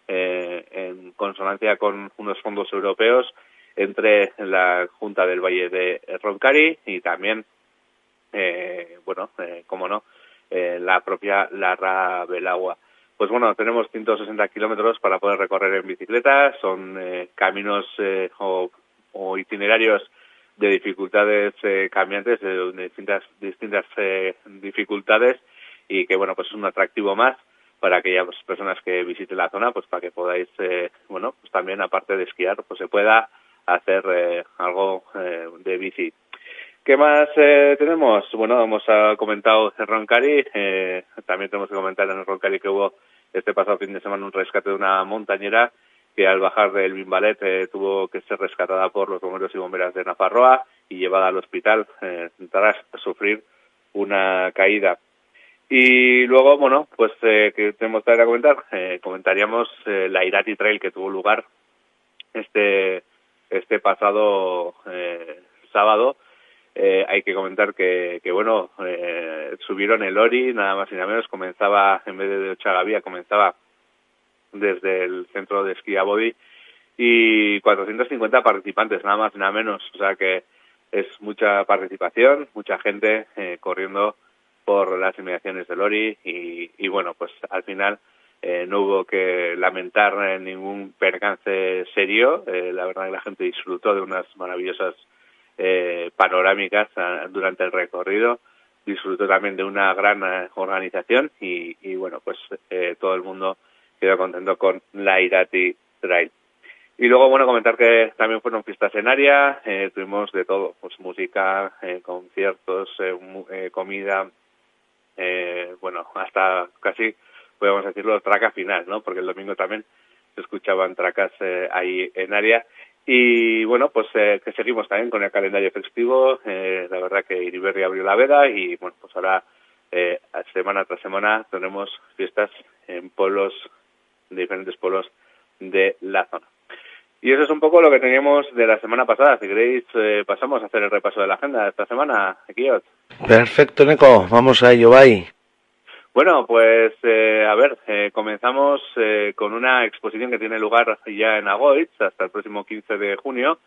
en consonancia con unos fondos europeos entre la Junta del Valle de Roncari y también, eh, bueno, eh, como no, eh, la propia Larra Belagua. Pues bueno, tenemos 160 kilómetros para poder recorrer en bicicleta, son eh, caminos eh, o, o itinerarios de dificultades eh, cambiantes, de, distintas, distintas dificultades y que bueno, pues es un atractivo más para aquellas personas que visiten la zona, pues para que podáis, bueno, pues también aparte de esquiar, pues se pueda hacer algo de bici. ¿Qué más eh, tenemos? Bueno, hemos ah, comentado Roncari, eh, también tenemos que comentar en Roncari que hubo este pasado fin de semana un rescate de una montañera que al bajar del Bimbalet eh, tuvo que ser rescatada por los bomberos y bomberas de Nafarroa y llevada al hospital eh, tras sufrir una caída. Y luego, bueno, pues eh, que tenemos que comentar, comentaríamos la Irati Trail que tuvo lugar este este pasado sábado. Eh, hay que comentar que, que bueno, eh, subieron el Ori, nada más y nada menos, comenzaba, en vez de Ochagavía, comenzaba desde el centro de esquí a Body y 450 participantes, nada más y nada menos. O sea que es mucha participación, mucha gente eh, corriendo por las inmediaciones del Ori y, y bueno, pues al final eh, no hubo que lamentar eh, ningún percance serio. Eh, la verdad que la gente disfrutó de unas maravillosas eh, panorámicas ah, durante el recorrido. Disfrutó también de una gran eh, organización y, y bueno, pues eh, todo el mundo quedó contento con la Irati Trail. Y luego, bueno, comentar que también fueron fiestas en área, eh, tuvimos de todo, pues música, eh, conciertos, eh, comida, bueno, hasta casi, podemos decirlo, traca final, ¿no? Porque el domingo también se escuchaban tracas eh, ahí en área. Y bueno, pues eh, que seguimos también con el calendario festivo. Eh, la verdad que Iriberri abrió la veda y bueno, pues ahora eh, semana tras semana tenemos fiestas en pueblos, en diferentes pueblos de la zona. Y eso es un poco lo que teníamos de la semana pasada. Si queréis, eh, pasamos a hacer el repaso de la agenda de esta semana. Aquí, Perfecto, Neko, vamos a ello, bye. Bueno, pues eh, a ver, eh, comenzamos eh, con una exposición que tiene lugar ya en Agoitz hasta el próximo 15 de junio,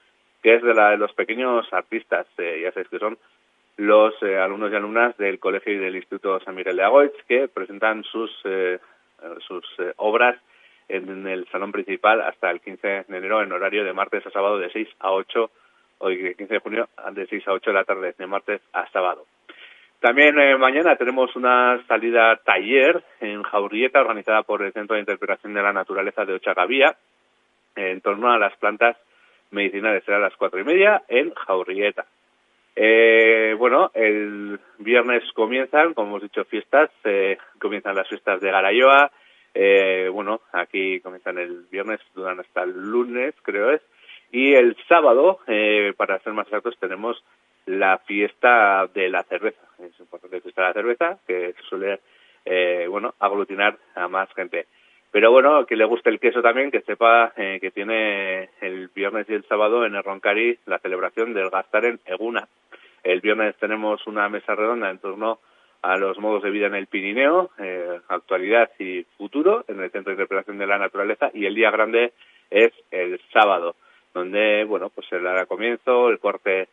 que es de la de los pequeños artistas. Eh, ya sabéis que son los eh, alumnos y alumnas del Colegio y del Instituto San Miguel de Agoitz que presentan sus, eh, sus obras en el salón principal hasta el 15 de enero en horario de martes a sábado de 6 a 8, hoy 15 de junio de 6 a 8 de la tarde, de martes a sábado. También eh, mañana tenemos una salida taller en Jaurrieta organizada por el Centro de Interpretación de la Naturaleza de Ochagavía en torno a las plantas medicinales. Será a las cuatro y media en Jaurrieta. Eh, bueno, el viernes comienzan, como hemos dicho, fiestas. eh, comienzan las fiestas de Garayoa. Eh, bueno, aquí comienzan el viernes, duran hasta el lunes, creo es. Y el sábado, eh, para ser más exactos, tenemos la fiesta de la cerveza. Es importante fiesta de la cerveza, que suele, eh, bueno, aglutinar a más gente. Pero bueno, que le guste el queso también, que sepa eh, que tiene el viernes y el sábado en el Roncari la celebración del Gastar en Eguna. El viernes tenemos una mesa redonda en torno a los modos de vida en el Pirineo, eh, actualidad y futuro, en el Centro de Interpretación de la Naturaleza, y el día grande es el sábado, donde, bueno, pues se dará comienzo el corte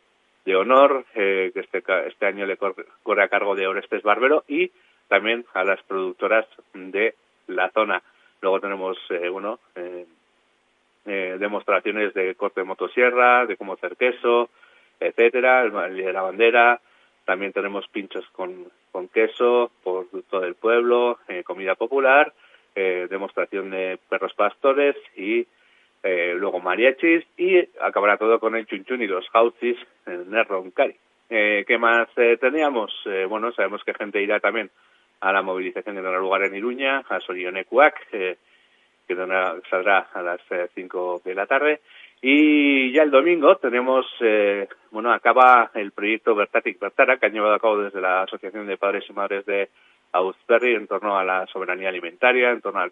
de honor, eh, que este, este año le corre, corre a cargo de Orestes Barbero, y también a las productoras de la zona. Luego tenemos, eh, bueno, eh, eh, demostraciones de corte de motosierra, de cómo hacer queso, etcétera, el de la bandera, también tenemos pinchos con, con queso por todo el pueblo, eh, comida popular, eh, demostración de perros pastores y eh, luego mariachis y acabará todo con el chunchun y los hausis en el Roncari. Eh, ¿Qué más eh, teníamos? Eh, bueno, sabemos que gente irá también a la movilización que tendrá lugar en Iruña, a Sorionecuac, eh, que saldrá a las 5 de la tarde. Y ya el domingo tenemos, eh, bueno, acaba el proyecto Bertatic Bertara, que han llevado a cabo desde la Asociación de Padres y Madres de Auzberry en torno a la soberanía alimentaria, en torno al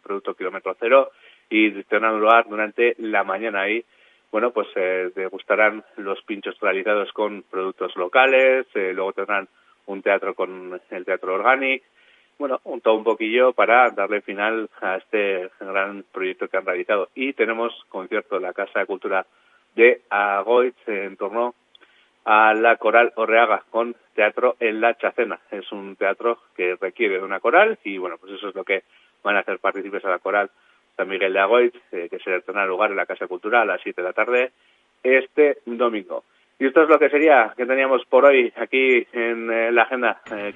producto kilómetro cero, y tendrán lugar durante la mañana ahí. Bueno, pues eh, degustarán los pinchos realizados con productos locales, eh, luego tendrán un teatro con el Teatro Organic, bueno, un todo un poquillo para darle final a este gran proyecto que han realizado. Y tenemos concierto en la Casa de Cultura de Agoitz en torno a la coral Orreaga con teatro en la Chacena. Es un teatro que requiere de una coral y bueno, pues eso es lo que van a hacer partícipes a la coral Miguel de Agoitz, eh, que se tendrá lugar en la Casa de Cultura a las 7 de la tarde este domingo. Y esto es lo que sería que teníamos por hoy aquí en eh, la agenda, eh.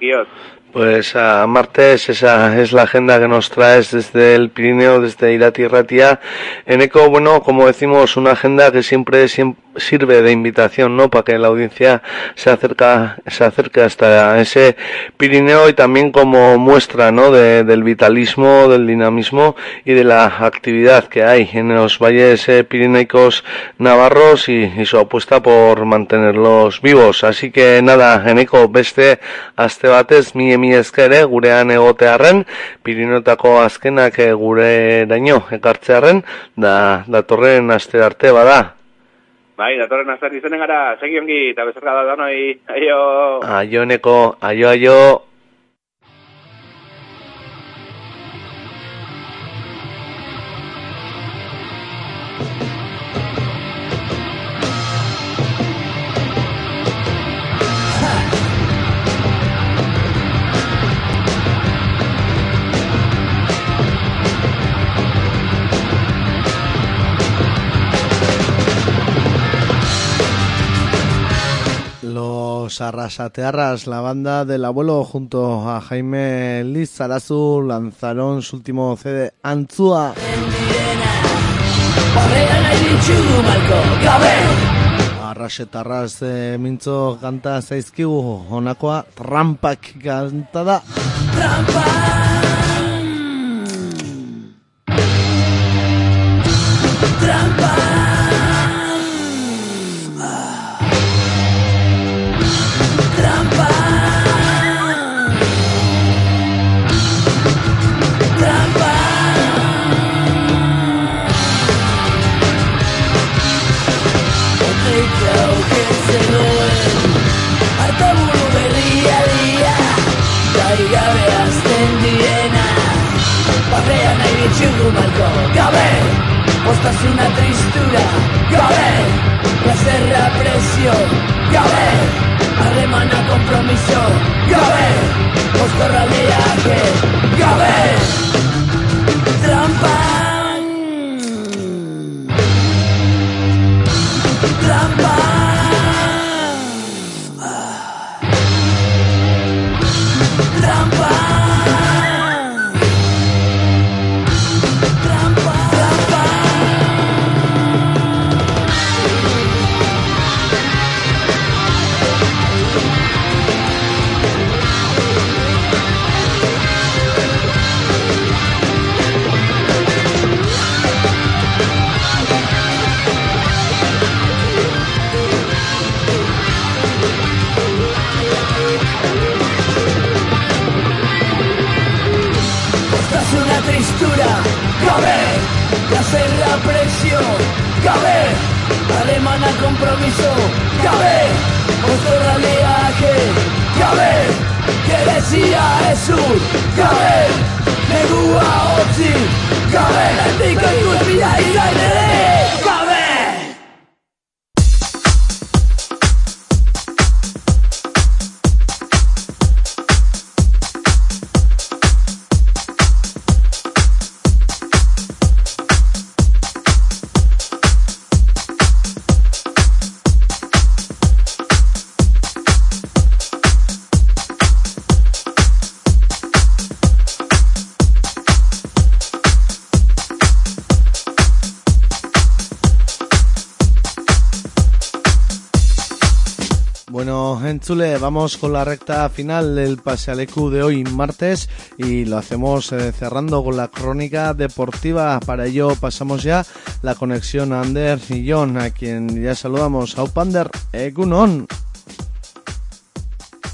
Pues a martes esa es la agenda que nos traes desde el Pirineo, desde Irati Ratia. En ECO, bueno, como decimos, una agenda que siempre, siem- sirve de invitación, ¿no? Para que la audiencia se acerca, se acerque hasta ese Pirineo y también como muestra, ¿no? De- del vitalismo, del dinamismo y de la actividad que hay en los valles eh, pirineicos navarros y, y su apuesta por mantenerlos vivos. Así que nada, eneko beste aste batez mi emi eskere gurean egotearren, Pirinotako azkenak eh, gureraino ekartzearren, da datorren aste arte bada. Bai, datorren azar izanen gara, segi ongi, eta bezarka da danoi, aio! Aio eneko, aio aio. Los Arrasatearras, la banda del abuelo, junto a Jaime Lizarazu, lanzaron su último CD, Antzua. Arrasetarraz e, mintzo kanta zaizkigu, honakoa trampak kanta da. Artaburu Azten diena Barrean nahi ditxugu malko Gabe, postasuna tristura Gabe, plazerra presio Gabe, harremana kompromiso Gabe, poskorraldiak Gabe, Trampa Entzule, vamos con la recta final del Pasealecu de hoy, martes, y lo hacemos eh, cerrando con la crónica deportiva. Para ello pasamos ya la conexión a Ander y John, a quien ya saludamos. Aupander, Egunon.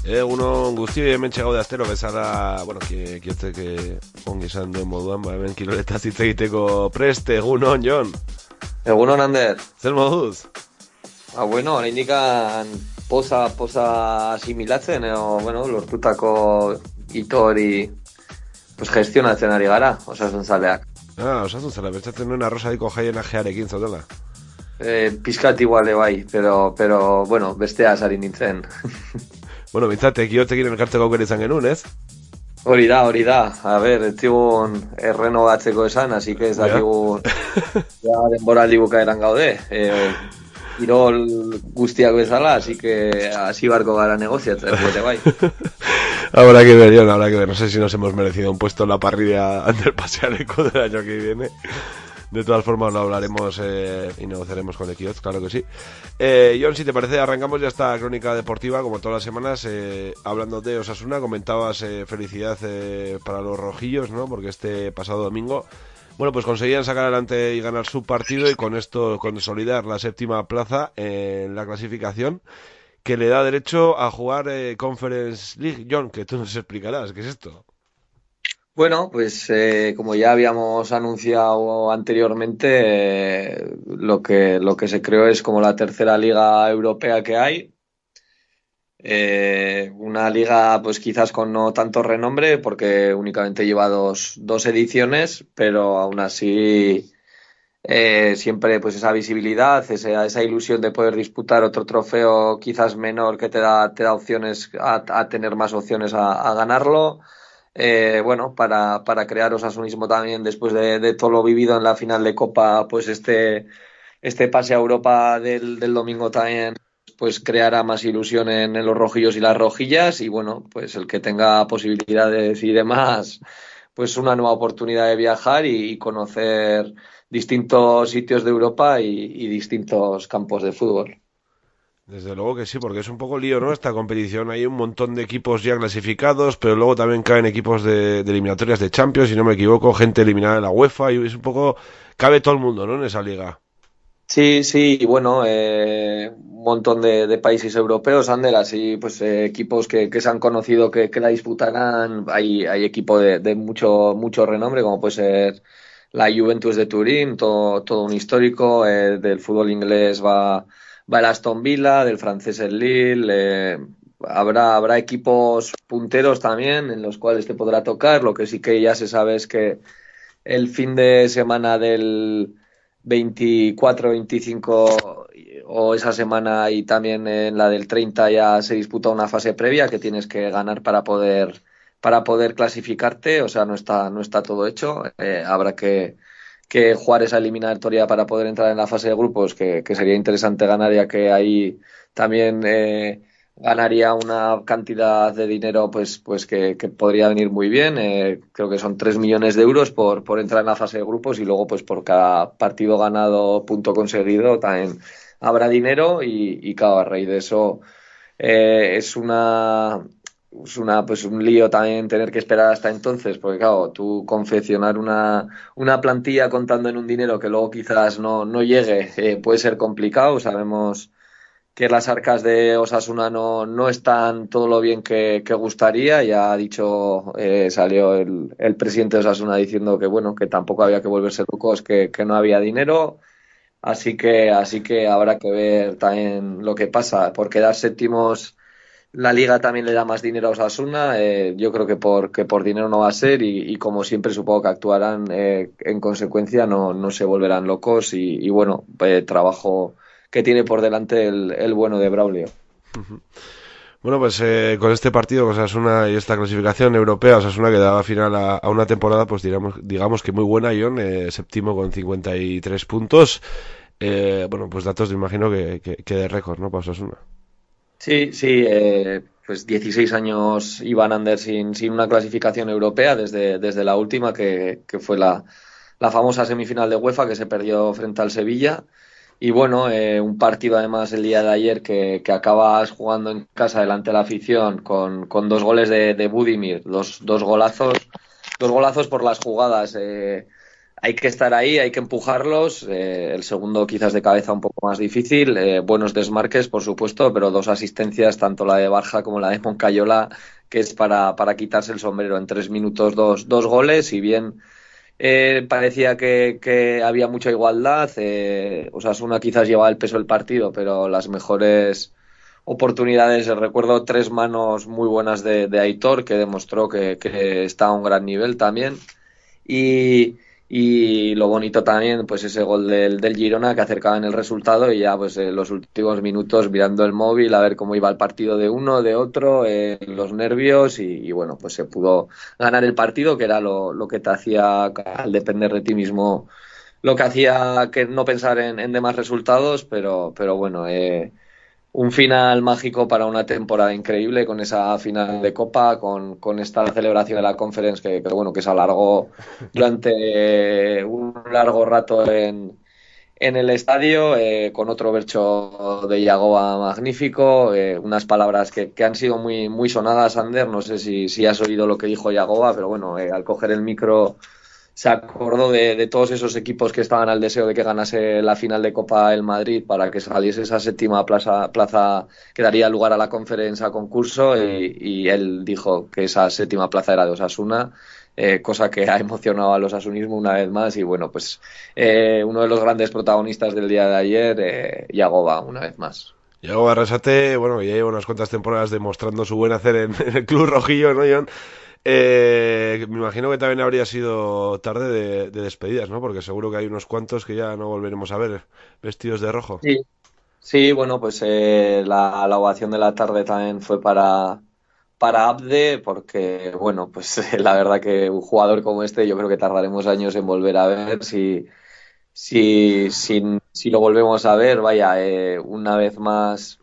Egunon guztioi hemen txegaude astero bezala, bueno, ki, que ongi esan duen moduan, ba, hemen kiloletaz hitz egiteko preste, egunon, Jon. Egunon, Ander. Zer moduz? Ah, bueno, oraindikan poza, poza asimilatzen, edo, bueno, lortutako hito hori pues, gestionatzen ari gara, osasun zaleak. Ah, osasun zala, bertzatzen nuen arrosadiko jaien ajearekin zautela. Eh, pizkat iguale bai, pero, pero, bueno, bestea sari nintzen. Bueno, bintzate, kiotekin elkartzeko aukera izan genuen, ez? Hori da, hori da. A ber, ez zigun errenovatzeko esan, así que ez Ja. dakigu ja, denbora bukaeran gaude. Eh, Irol guztiak bezala, así que hasi barko gara negoziatzen, ere bai. Habrá que ver, Jon, habrá que ver. No sé si nos hemos merecido un puesto en la parrilla del pasealeco del año que viene. De todas formas, lo hablaremos eh, y negociaremos con Kiosk, claro que sí. Eh, John, si te parece, arrancamos ya esta crónica deportiva, como todas las semanas, eh, hablando de Osasuna. Comentabas eh, felicidad eh, para los rojillos, ¿no? Porque este pasado domingo, bueno, pues conseguían sacar adelante y ganar su partido y con esto consolidar la séptima plaza en la clasificación que le da derecho a jugar eh, Conference League. John, que tú nos explicarás, ¿qué es esto? Bueno, pues eh, como ya habíamos anunciado anteriormente, eh, lo que, lo que se creó es como la tercera liga europea que hay. Eh, una liga pues quizás con no tanto renombre porque únicamente lleva dos, dos ediciones, pero aún así eh, siempre pues esa visibilidad, esa, esa ilusión de poder disputar otro trofeo quizás menor que te da, te da opciones a, tener más opciones a, a ganarlo. Eh, bueno, para, para crear osasunismo también después de, de todo lo vivido en la final de Copa, pues este, este pase a Europa del, del domingo también pues creará más ilusión en, los rojillos y las rojillas y bueno, pues el que tenga posibilidades y demás, pues una nueva oportunidad de viajar y, conocer distintos sitios de Europa y, y distintos campos de fútbol. Desde luego que sí, porque es un poco lío, ¿no? Esta competición. Hay un montón de equipos ya clasificados, pero luego también caen equipos de, de eliminatorias de Champions, si no me equivoco, gente eliminada de la UEFA, y es un poco... Cabe todo el mundo, ¿no? En esa liga. Sí, sí, bueno, eh, un montón de, de países europeos, Ander, así pues eh, equipos que, se han conocido que, que la disputarán, hay, hay equipos de, de mucho, mucho renombre, como puede ser la Juventus de Turín, todo, todo un histórico, eh, del fútbol inglés va, va el Aston Villa, del francés el Lille, eh, habrá, habrá equipos punteros también en los cuales te podrá tocar, lo que sí que ya se sabe es que el fin de semana del 24, 25 o esa semana y también en la del 30 ya se disputa una fase previa que tienes que ganar para poder para poder clasificarte, o sea, no está no está todo hecho, eh, habrá que que jugar esa eliminatoria para poder entrar en la fase de grupos, que, que sería interesante ganar, ya que ahí también eh, ganaría una cantidad de dinero pues, pues que, podría venir muy bien. Eh, creo que son 3 millones de euros por, por entrar en la fase de grupos y luego pues por cada partido ganado, punto conseguido, también habrá dinero y, y claro, a raíz de eso eh, es una es una pues un lío también tener que esperar hasta entonces, porque claro, tú confeccionar una, una plantilla contando en un dinero que luego quizás no, no llegue eh, puede ser complicado. Sabemos que las arcas de Osasuna no, no están todo lo bien que, gustaría. Ya ha dicho, eh, salió el, el presidente de Osasuna diciendo que bueno, que tampoco había que volverse locos, que, que no había dinero. Así que, así que habrá que ver también lo que pasa. Por quedar séptimos, la liga también le da más dinero a Osasuna. eh, yo creo que por, que por dinero no va a ser y, y como siempre supongo que actuarán eh, en consecuencia, no, no se volverán locos y, y bueno, eh, trabajo que tiene por delante el, el bueno de Braulio. Bueno, pues eh, con este partido, con Osasuna y esta clasificación europea, Osasuna que daba final a, a una temporada, pues digamos, digamos que muy buena, Ion, eh, séptimo con 53 puntos. Eh, bueno, pues datos, me imagino que, que, que de récord, ¿no? Para Osasuna. Sí, sí, eh, pues 16 años iban Anders sin, sin una clasificación europea desde, desde la última, que, que fue la, la famosa semifinal de UEFA que se perdió frente al Sevilla. Y bueno, eh, un partido además el día de ayer que, acabas jugando en casa delante de la afición con, con dos goles de, de Budimir, dos, dos golazos, dos golazos por las jugadas. eh, hay que estar ahí, hay que empujarlos. eh, el segundo quizás de cabeza un poco más difícil. eh, buenos desmarques, por supuesto, pero dos asistencias, tanto la de Barja como la de Moncayola, que es para, para quitarse el sombrero. En tres minutos dos, dos goles y bien eh, parecía que, que había mucha igualdad. Eh, Osasuna quizás llevaba el peso del partido, pero las mejores oportunidades, recuerdo tres manos muy buenas de, Aitor, que demostró que, que está a un gran nivel también. Y, y lo bonito también, pues ese gol del, del Girona que acercaba en el resultado y ya pues los últimos minutos mirando el móvil a ver cómo iba el partido de uno, de otro, eh, los nervios y, y bueno, pues se pudo ganar el partido, que era lo, lo que te hacía al depender de ti mismo, lo que hacía que no pensar en, en demás resultados, pero, pero bueno, eh, un final mágico para una temporada increíble con esa final de Copa, con, con esta celebración de la Conference que, que, bueno, que se alargó durante un largo rato en, en el estadio, eh, con otro vercho de Yagoba magnífico, eh, unas palabras que, que, han sido muy, muy sonadas, Ander, no sé si, si has oído lo que dijo Yagoba, pero bueno, eh, al coger el micro se acordó de, de, todos esos equipos que estaban al deseo de que ganase la final de Copa el Madrid para que saliese esa séptima plaza, plaza que daría lugar a la conferencia a concurso y, él dijo que esa séptima plaza era de Osasuna. Eh, cosa que ha emocionado al osasunismo una vez más y bueno, pues eh, uno de los grandes protagonistas del día de ayer, eh, Yagoba, una vez más. Yagoba Arrasate, bueno, ya lleva unas cuantas temporadas demostrando su buen hacer en, en el club rojillo, ¿no, John? Eh, me imagino que también habría sido tarde de, de, despedidas, ¿no? Porque seguro que hay unos cuantos que ya no volveremos a ver vestidos de rojo. Sí, sí bueno, pues eh, la, la, ovación de la tarde también fue para, para Abde, porque, bueno, pues la verdad que un jugador como este yo creo que tardaremos años en volver a ver si, si, si, si lo volvemos a ver, vaya, eh, una vez más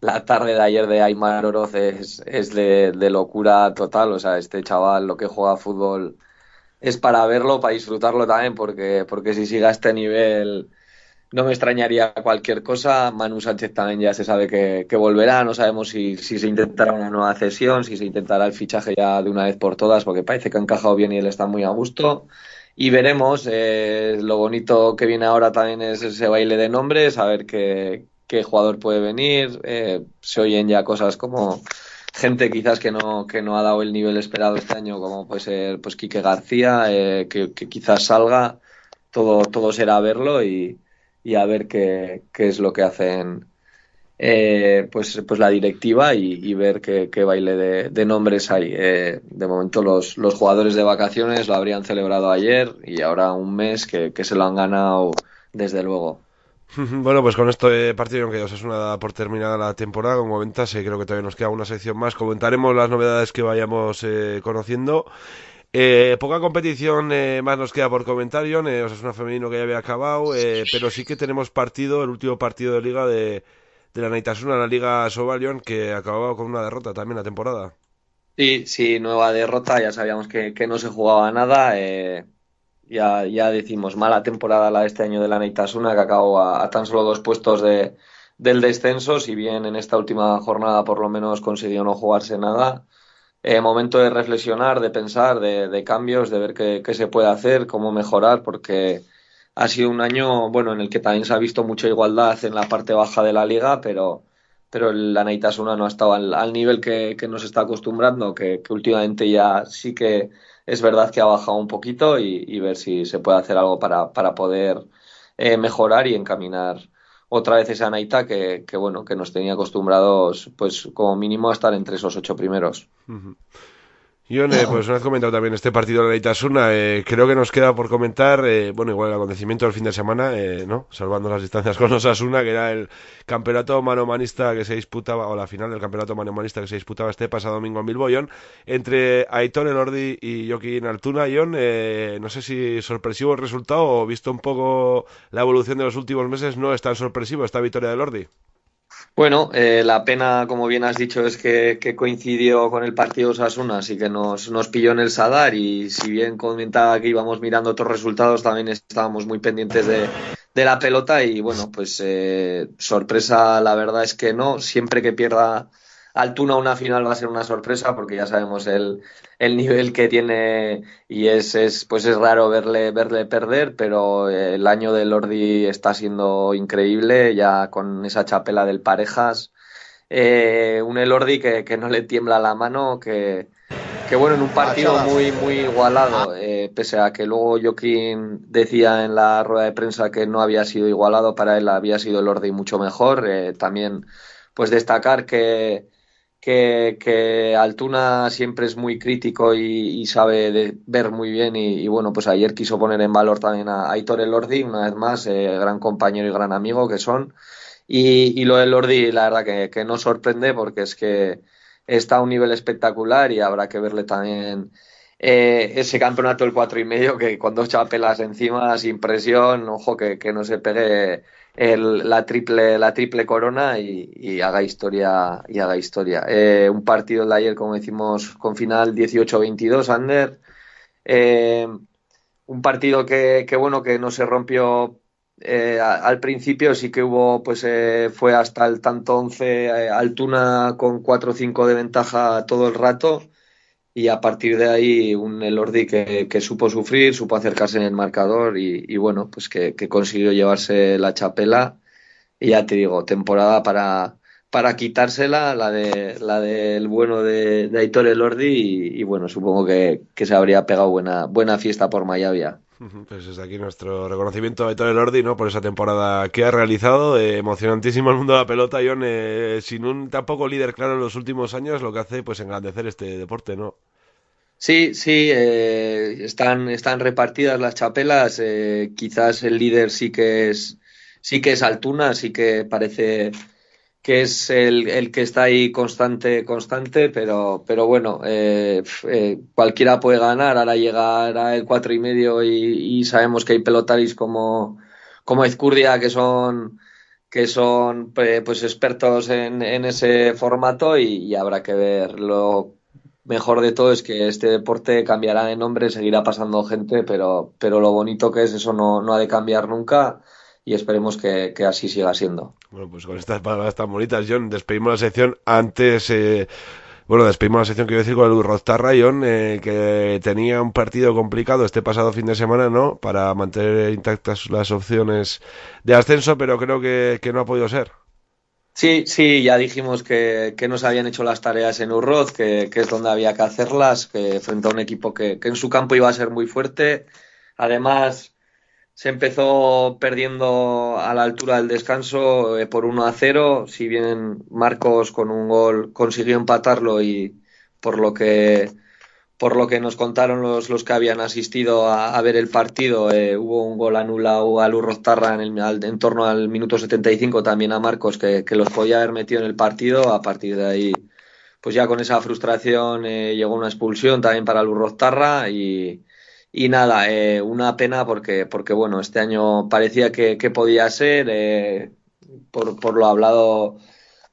la tarde de ayer de Aymar Oroz es, es de, locura total. O sea, este chaval lo que juega fútbol es para verlo, para disfrutarlo también, porque, porque si sigue a este nivel no me extrañaría cualquier cosa. Manu Sánchez también ya se sabe que, que volverá. No sabemos si, si, se intentará una nueva cesión, si se intentará el fichaje ya de una vez por todas, porque parece que ha encajado bien y él está muy a gusto. Y veremos. Eh, lo bonito que viene ahora también es ese baile de nombres, a ver qué qué jugador puede venir. Eh, se oyen ya cosas como gente quizás que no, que no ha dado el nivel esperado este año, como puede ser pues Quique García, eh, que, quizás salga. Todo, todo será verlo y, y a ver qué, qué, es lo que hacen eh, pues, pues la directiva y, y ver qué, qué, baile de, nombres hay. de momento los, los jugadores de vacaciones lo habrían celebrado ayer y ahora un mes que, que se lo han ganado desde luego. Bueno, pues con este partido, aunque es una por terminada la temporada, como comentas, eh, creo que todavía nos queda una sección más. Comentaremos las novedades que vayamos eh, conociendo. Eh, poca competición eh, más nos queda por comentar, John. Eh, es una femenino que ya había acabado, eh, pero sí que tenemos partido, el último partido de liga de, de la Naitasuna, la Liga Sobalion, que acababa con una derrota también la temporada. Sí, sí, nueva derrota. Ya sabíamos que, que no se jugaba nada. Ya, ya decimos, mala temporada la de este año de la Neitasuna, que acabó a, tan solo dos puestos de, del descenso, si bien en esta última jornada por lo menos consiguió no jugarse nada. Eh, momento de reflexionar, de pensar, de, de cambios, de ver qué, qué, se puede hacer, cómo mejorar, porque ha sido un año, bueno, en el que también se ha visto mucha igualdad en la parte baja de la liga, pero, pero la Neitasuna no ha estado al, al nivel que, que, nos está acostumbrando, que últimamente ya sí que es verdad que ha bajado un poquito y, ver si se puede hacer algo para, para poder eh, mejorar y encaminar otra vez esa Naita que, que, bueno, que nos tenía acostumbrados, pues como mínimo a estar entre esos ocho primeros. Ion, eh, pues una vez comentado también este partido de la Itasuna, eh, creo que nos queda por comentar, eh, bueno, igual el acontecimiento del fin de semana, eh, ¿no? Salvando las distancias con Osasuna, que era el campeonato manomanista que se disputaba, o la final del campeonato manomanista que se disputaba este pasado domingo en Bilbao, Ion, entre Aitor Elordi y Joaquín Altuna. Ion, eh, no sé si sorpresivo el resultado o visto un poco la evolución de los últimos meses, no es tan sorpresivo esta victoria de Elordi. Bueno, eh, la pena, como bien has dicho, es que, que coincidió con el partido Osasuna, así que nos, nos pilló en el Sadar y si bien comentaba que íbamos mirando otros resultados, también estábamos muy pendientes de, de la pelota y bueno, pues eh, sorpresa la verdad es que no, siempre que pierda Altuna una final va a ser una sorpresa porque ya sabemos el, el nivel que tiene y es, es pues es raro verle verle perder, pero el año de Lordi está siendo increíble ya con esa chapela del parejas. Eh, un Elordi que, que no le tiembla la mano, que, que bueno, en un partido muy, muy igualado, eh, pese a que luego Joaquín decía en la rueda de prensa que no había sido igualado, para él había sido Elordi mucho mejor. Eh, también, pues destacar que, que, que Altuna siempre es muy crítico y, sabe de- ver muy bien y, bueno, pues ayer quiso poner en valor también a Aitor Elordi, una vez más, eh, gran compañero y gran amigo que son. Y, y lo de Lordi, la verdad que, que no sorprende porque es que está a un nivel espectacular y habrá que verle también eh, ese campeonato del cuatro y medio que con dos chapelas encima, sin presión, ojo que, que no se pegue el- la triple la triple corona y, haga historia y haga historia. Eh, un partido de ayer, como decimos, con final 18-22, Ander. Eh, un partido que, que bueno que no se rompió eh, al principio sí que hubo pues eh, fue hasta el tanto 11 eh, Altuna con 4 o 5 de ventaja todo el rato y a partir de ahí un Elordi que, que supo sufrir, supo acercarse en el marcador y, bueno, pues que, que consiguió llevarse la chapela y ya te digo, temporada para, para quitársela, la de la del bueno de, de Aitor Elordi y, y bueno, supongo que, que se habría pegado buena, buena fiesta por Mayavia. Pues desde aquí nuestro reconocimiento a Aitor Elordi, ¿no? Por esa temporada que ha realizado. Eh, emocionantísimo el mundo de la pelota, Ion, eh, sin un tampoco líder claro en los últimos años, lo que hace pues engrandecer este deporte, ¿no? Sí, sí, eh, están, están repartidas las chapelas. quizás el líder sí que es, sí que es Altuna, sí que parece que es el, el que está ahí constante, constante, pero, pero bueno, eh, eh, cualquiera puede ganar. Ahora llegará el cuatro y medio y, sabemos que hay pelotaris como, como que son que son pues expertos en, en ese formato y, y habrá que ver lo mejor de todo es que este deporte cambiará de nombre, seguirá pasando gente, pero, pero lo bonito que es eso no, no ha de cambiar nunca y esperemos que, que así siga siendo. Bueno, pues con estas palabras tan bonitas, John, despedimos la sección antes. Eh, bueno, despedimos la sección, quiero decir, con el Rostarra, John, eh, que tenía un partido complicado este pasado fin de semana, ¿no? Para mantener intactas las opciones de ascenso, pero creo que, que no ha podido ser. Sí, sí, ya dijimos que, que no se habían hecho las tareas en Urroz, que, que es donde había que hacerlas, que frente a un equipo que, que en su campo iba a ser muy fuerte. Además, se empezó perdiendo a la altura del descanso eh, por 1 a 0, si bien Marcos con un gol consiguió empatarlo y por lo que por lo que nos contaron los, los que habían asistido a, ver el partido, eh, hubo un gol anulado a Lurroztarra en, el, al- en torno al minuto 75 también a Marcos que, que los podía haber metido en el partido. A partir de ahí, pues ya con esa frustración eh, llegó una expulsión también para Lurroztarra y, y nada, eh, una pena porque, porque bueno, este año parecía que, podía ser, eh, por, lo hablado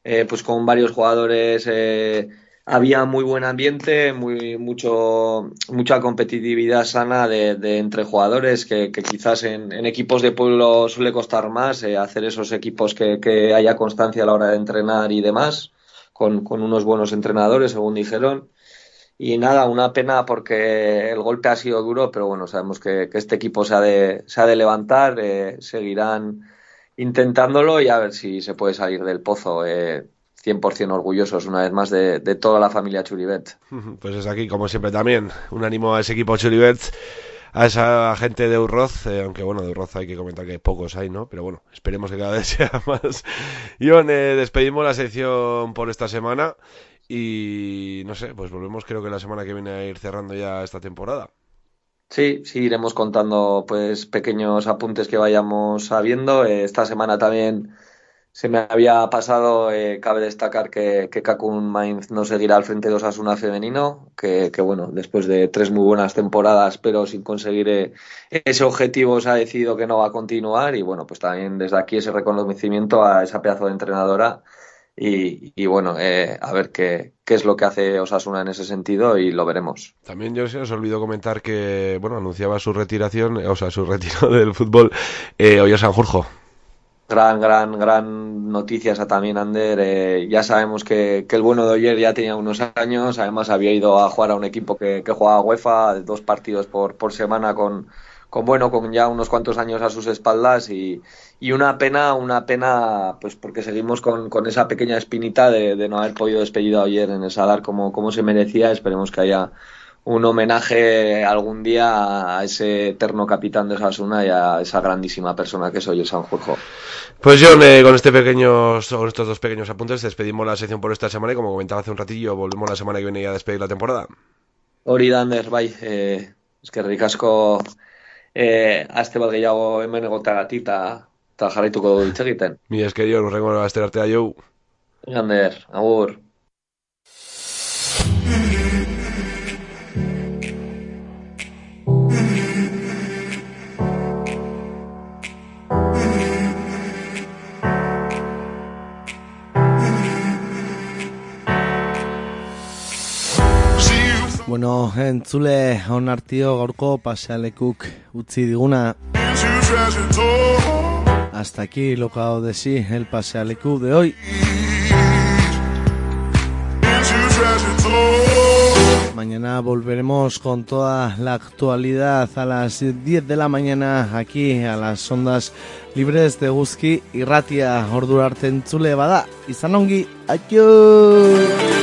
eh, pues con varios jugadores eh, había muy buen ambiente, muy, mucho, mucha competitividad sana de, entre jugadores que, quizás en, equipos de pueblo suele costar más eh, hacer esos equipos que, haya constancia a la hora de entrenar y demás, con unos buenos entrenadores, según dijeron. Y nada, una pena porque el golpe ha sido duro, pero bueno, sabemos que, este equipo se ha de, se ha de levantar, eh, seguirán intentándolo y a ver si se puede salir del pozo. Eh, 100% orgullosos una vez más de, de toda la familia Churibet. Pues es aquí, como siempre, también un ánimo a ese equipo Churibet a esa gente de Urroz, eh, aunque bueno, de Urroz hay que comentar que pocos hay, ¿no? Pero bueno, esperemos que cada vez sea más. Ion, eh, despedimos la sección por esta semana y no sé, pues volvemos creo que la semana que viene a ir cerrando ya esta temporada. Sí, sí, iremos contando pues pequeños apuntes que vayamos sabiendo. Eh, esta semana también se me había pasado, eh, cabe destacar que, que Kakun Mainz no seguirá al frente de Osasuna femenino, que, que bueno, después de tres muy buenas temporadas, pero sin conseguir eh, ese objetivo se ha decidido que no va a continuar y bueno, pues también desde aquí ese reconocimiento a esa pedazo de entrenadora y, y bueno, eh, a ver qué, qué es lo que hace Osasuna en ese sentido y lo veremos. También yo se os olvidó comentar que, bueno, anunciaba su retiración, eh, o sea, su retiro del fútbol, eh, Oyer Sanjurjo. Gran, gran, gran noticia esa también, Ander. Eh, ya sabemos que, que el bueno de Oyer ya tenía unos años, además había ido a jugar a un equipo que, que jugaba UEFA, dos partidos por, por semana con, con bueno, con ya unos cuantos años a sus espaldas y, y una pena, una pena, pues porque seguimos con, con esa pequeña espinita de, de no haber podido despedir a Oyer en el Sadar como, como se merecía. Esperemos que haya un homenaje algún día a ese eterno capitán de Osasuna y a esa grandísima persona que es Oyer Sanjurjo. Pues John, eh, con este pequeño, con estos dos pequeños apuntes despedimos la sección por esta semana y como comentaba hace un ratillo, volvemos la semana que viene ya a despedir la temporada. Hori da, Ander, bai, eh, eskerrik asko eh, aste bat gehiago hemen egotagatik eta eta jarraituko dugu hitz egiten. Mi esker John, urrengo aster artea jau. Ander, agur. Bueno, entzule onartio gaurko pasealekuk utzi diguna. Hasta aquí lo que de sí el pasealeku de hoy. Mañana volveremos con toda la actualidad a las 10 de la mañana aquí a las ondas libres de Guzki y Ratia ordura entzule bada. Izan ongi, adiós!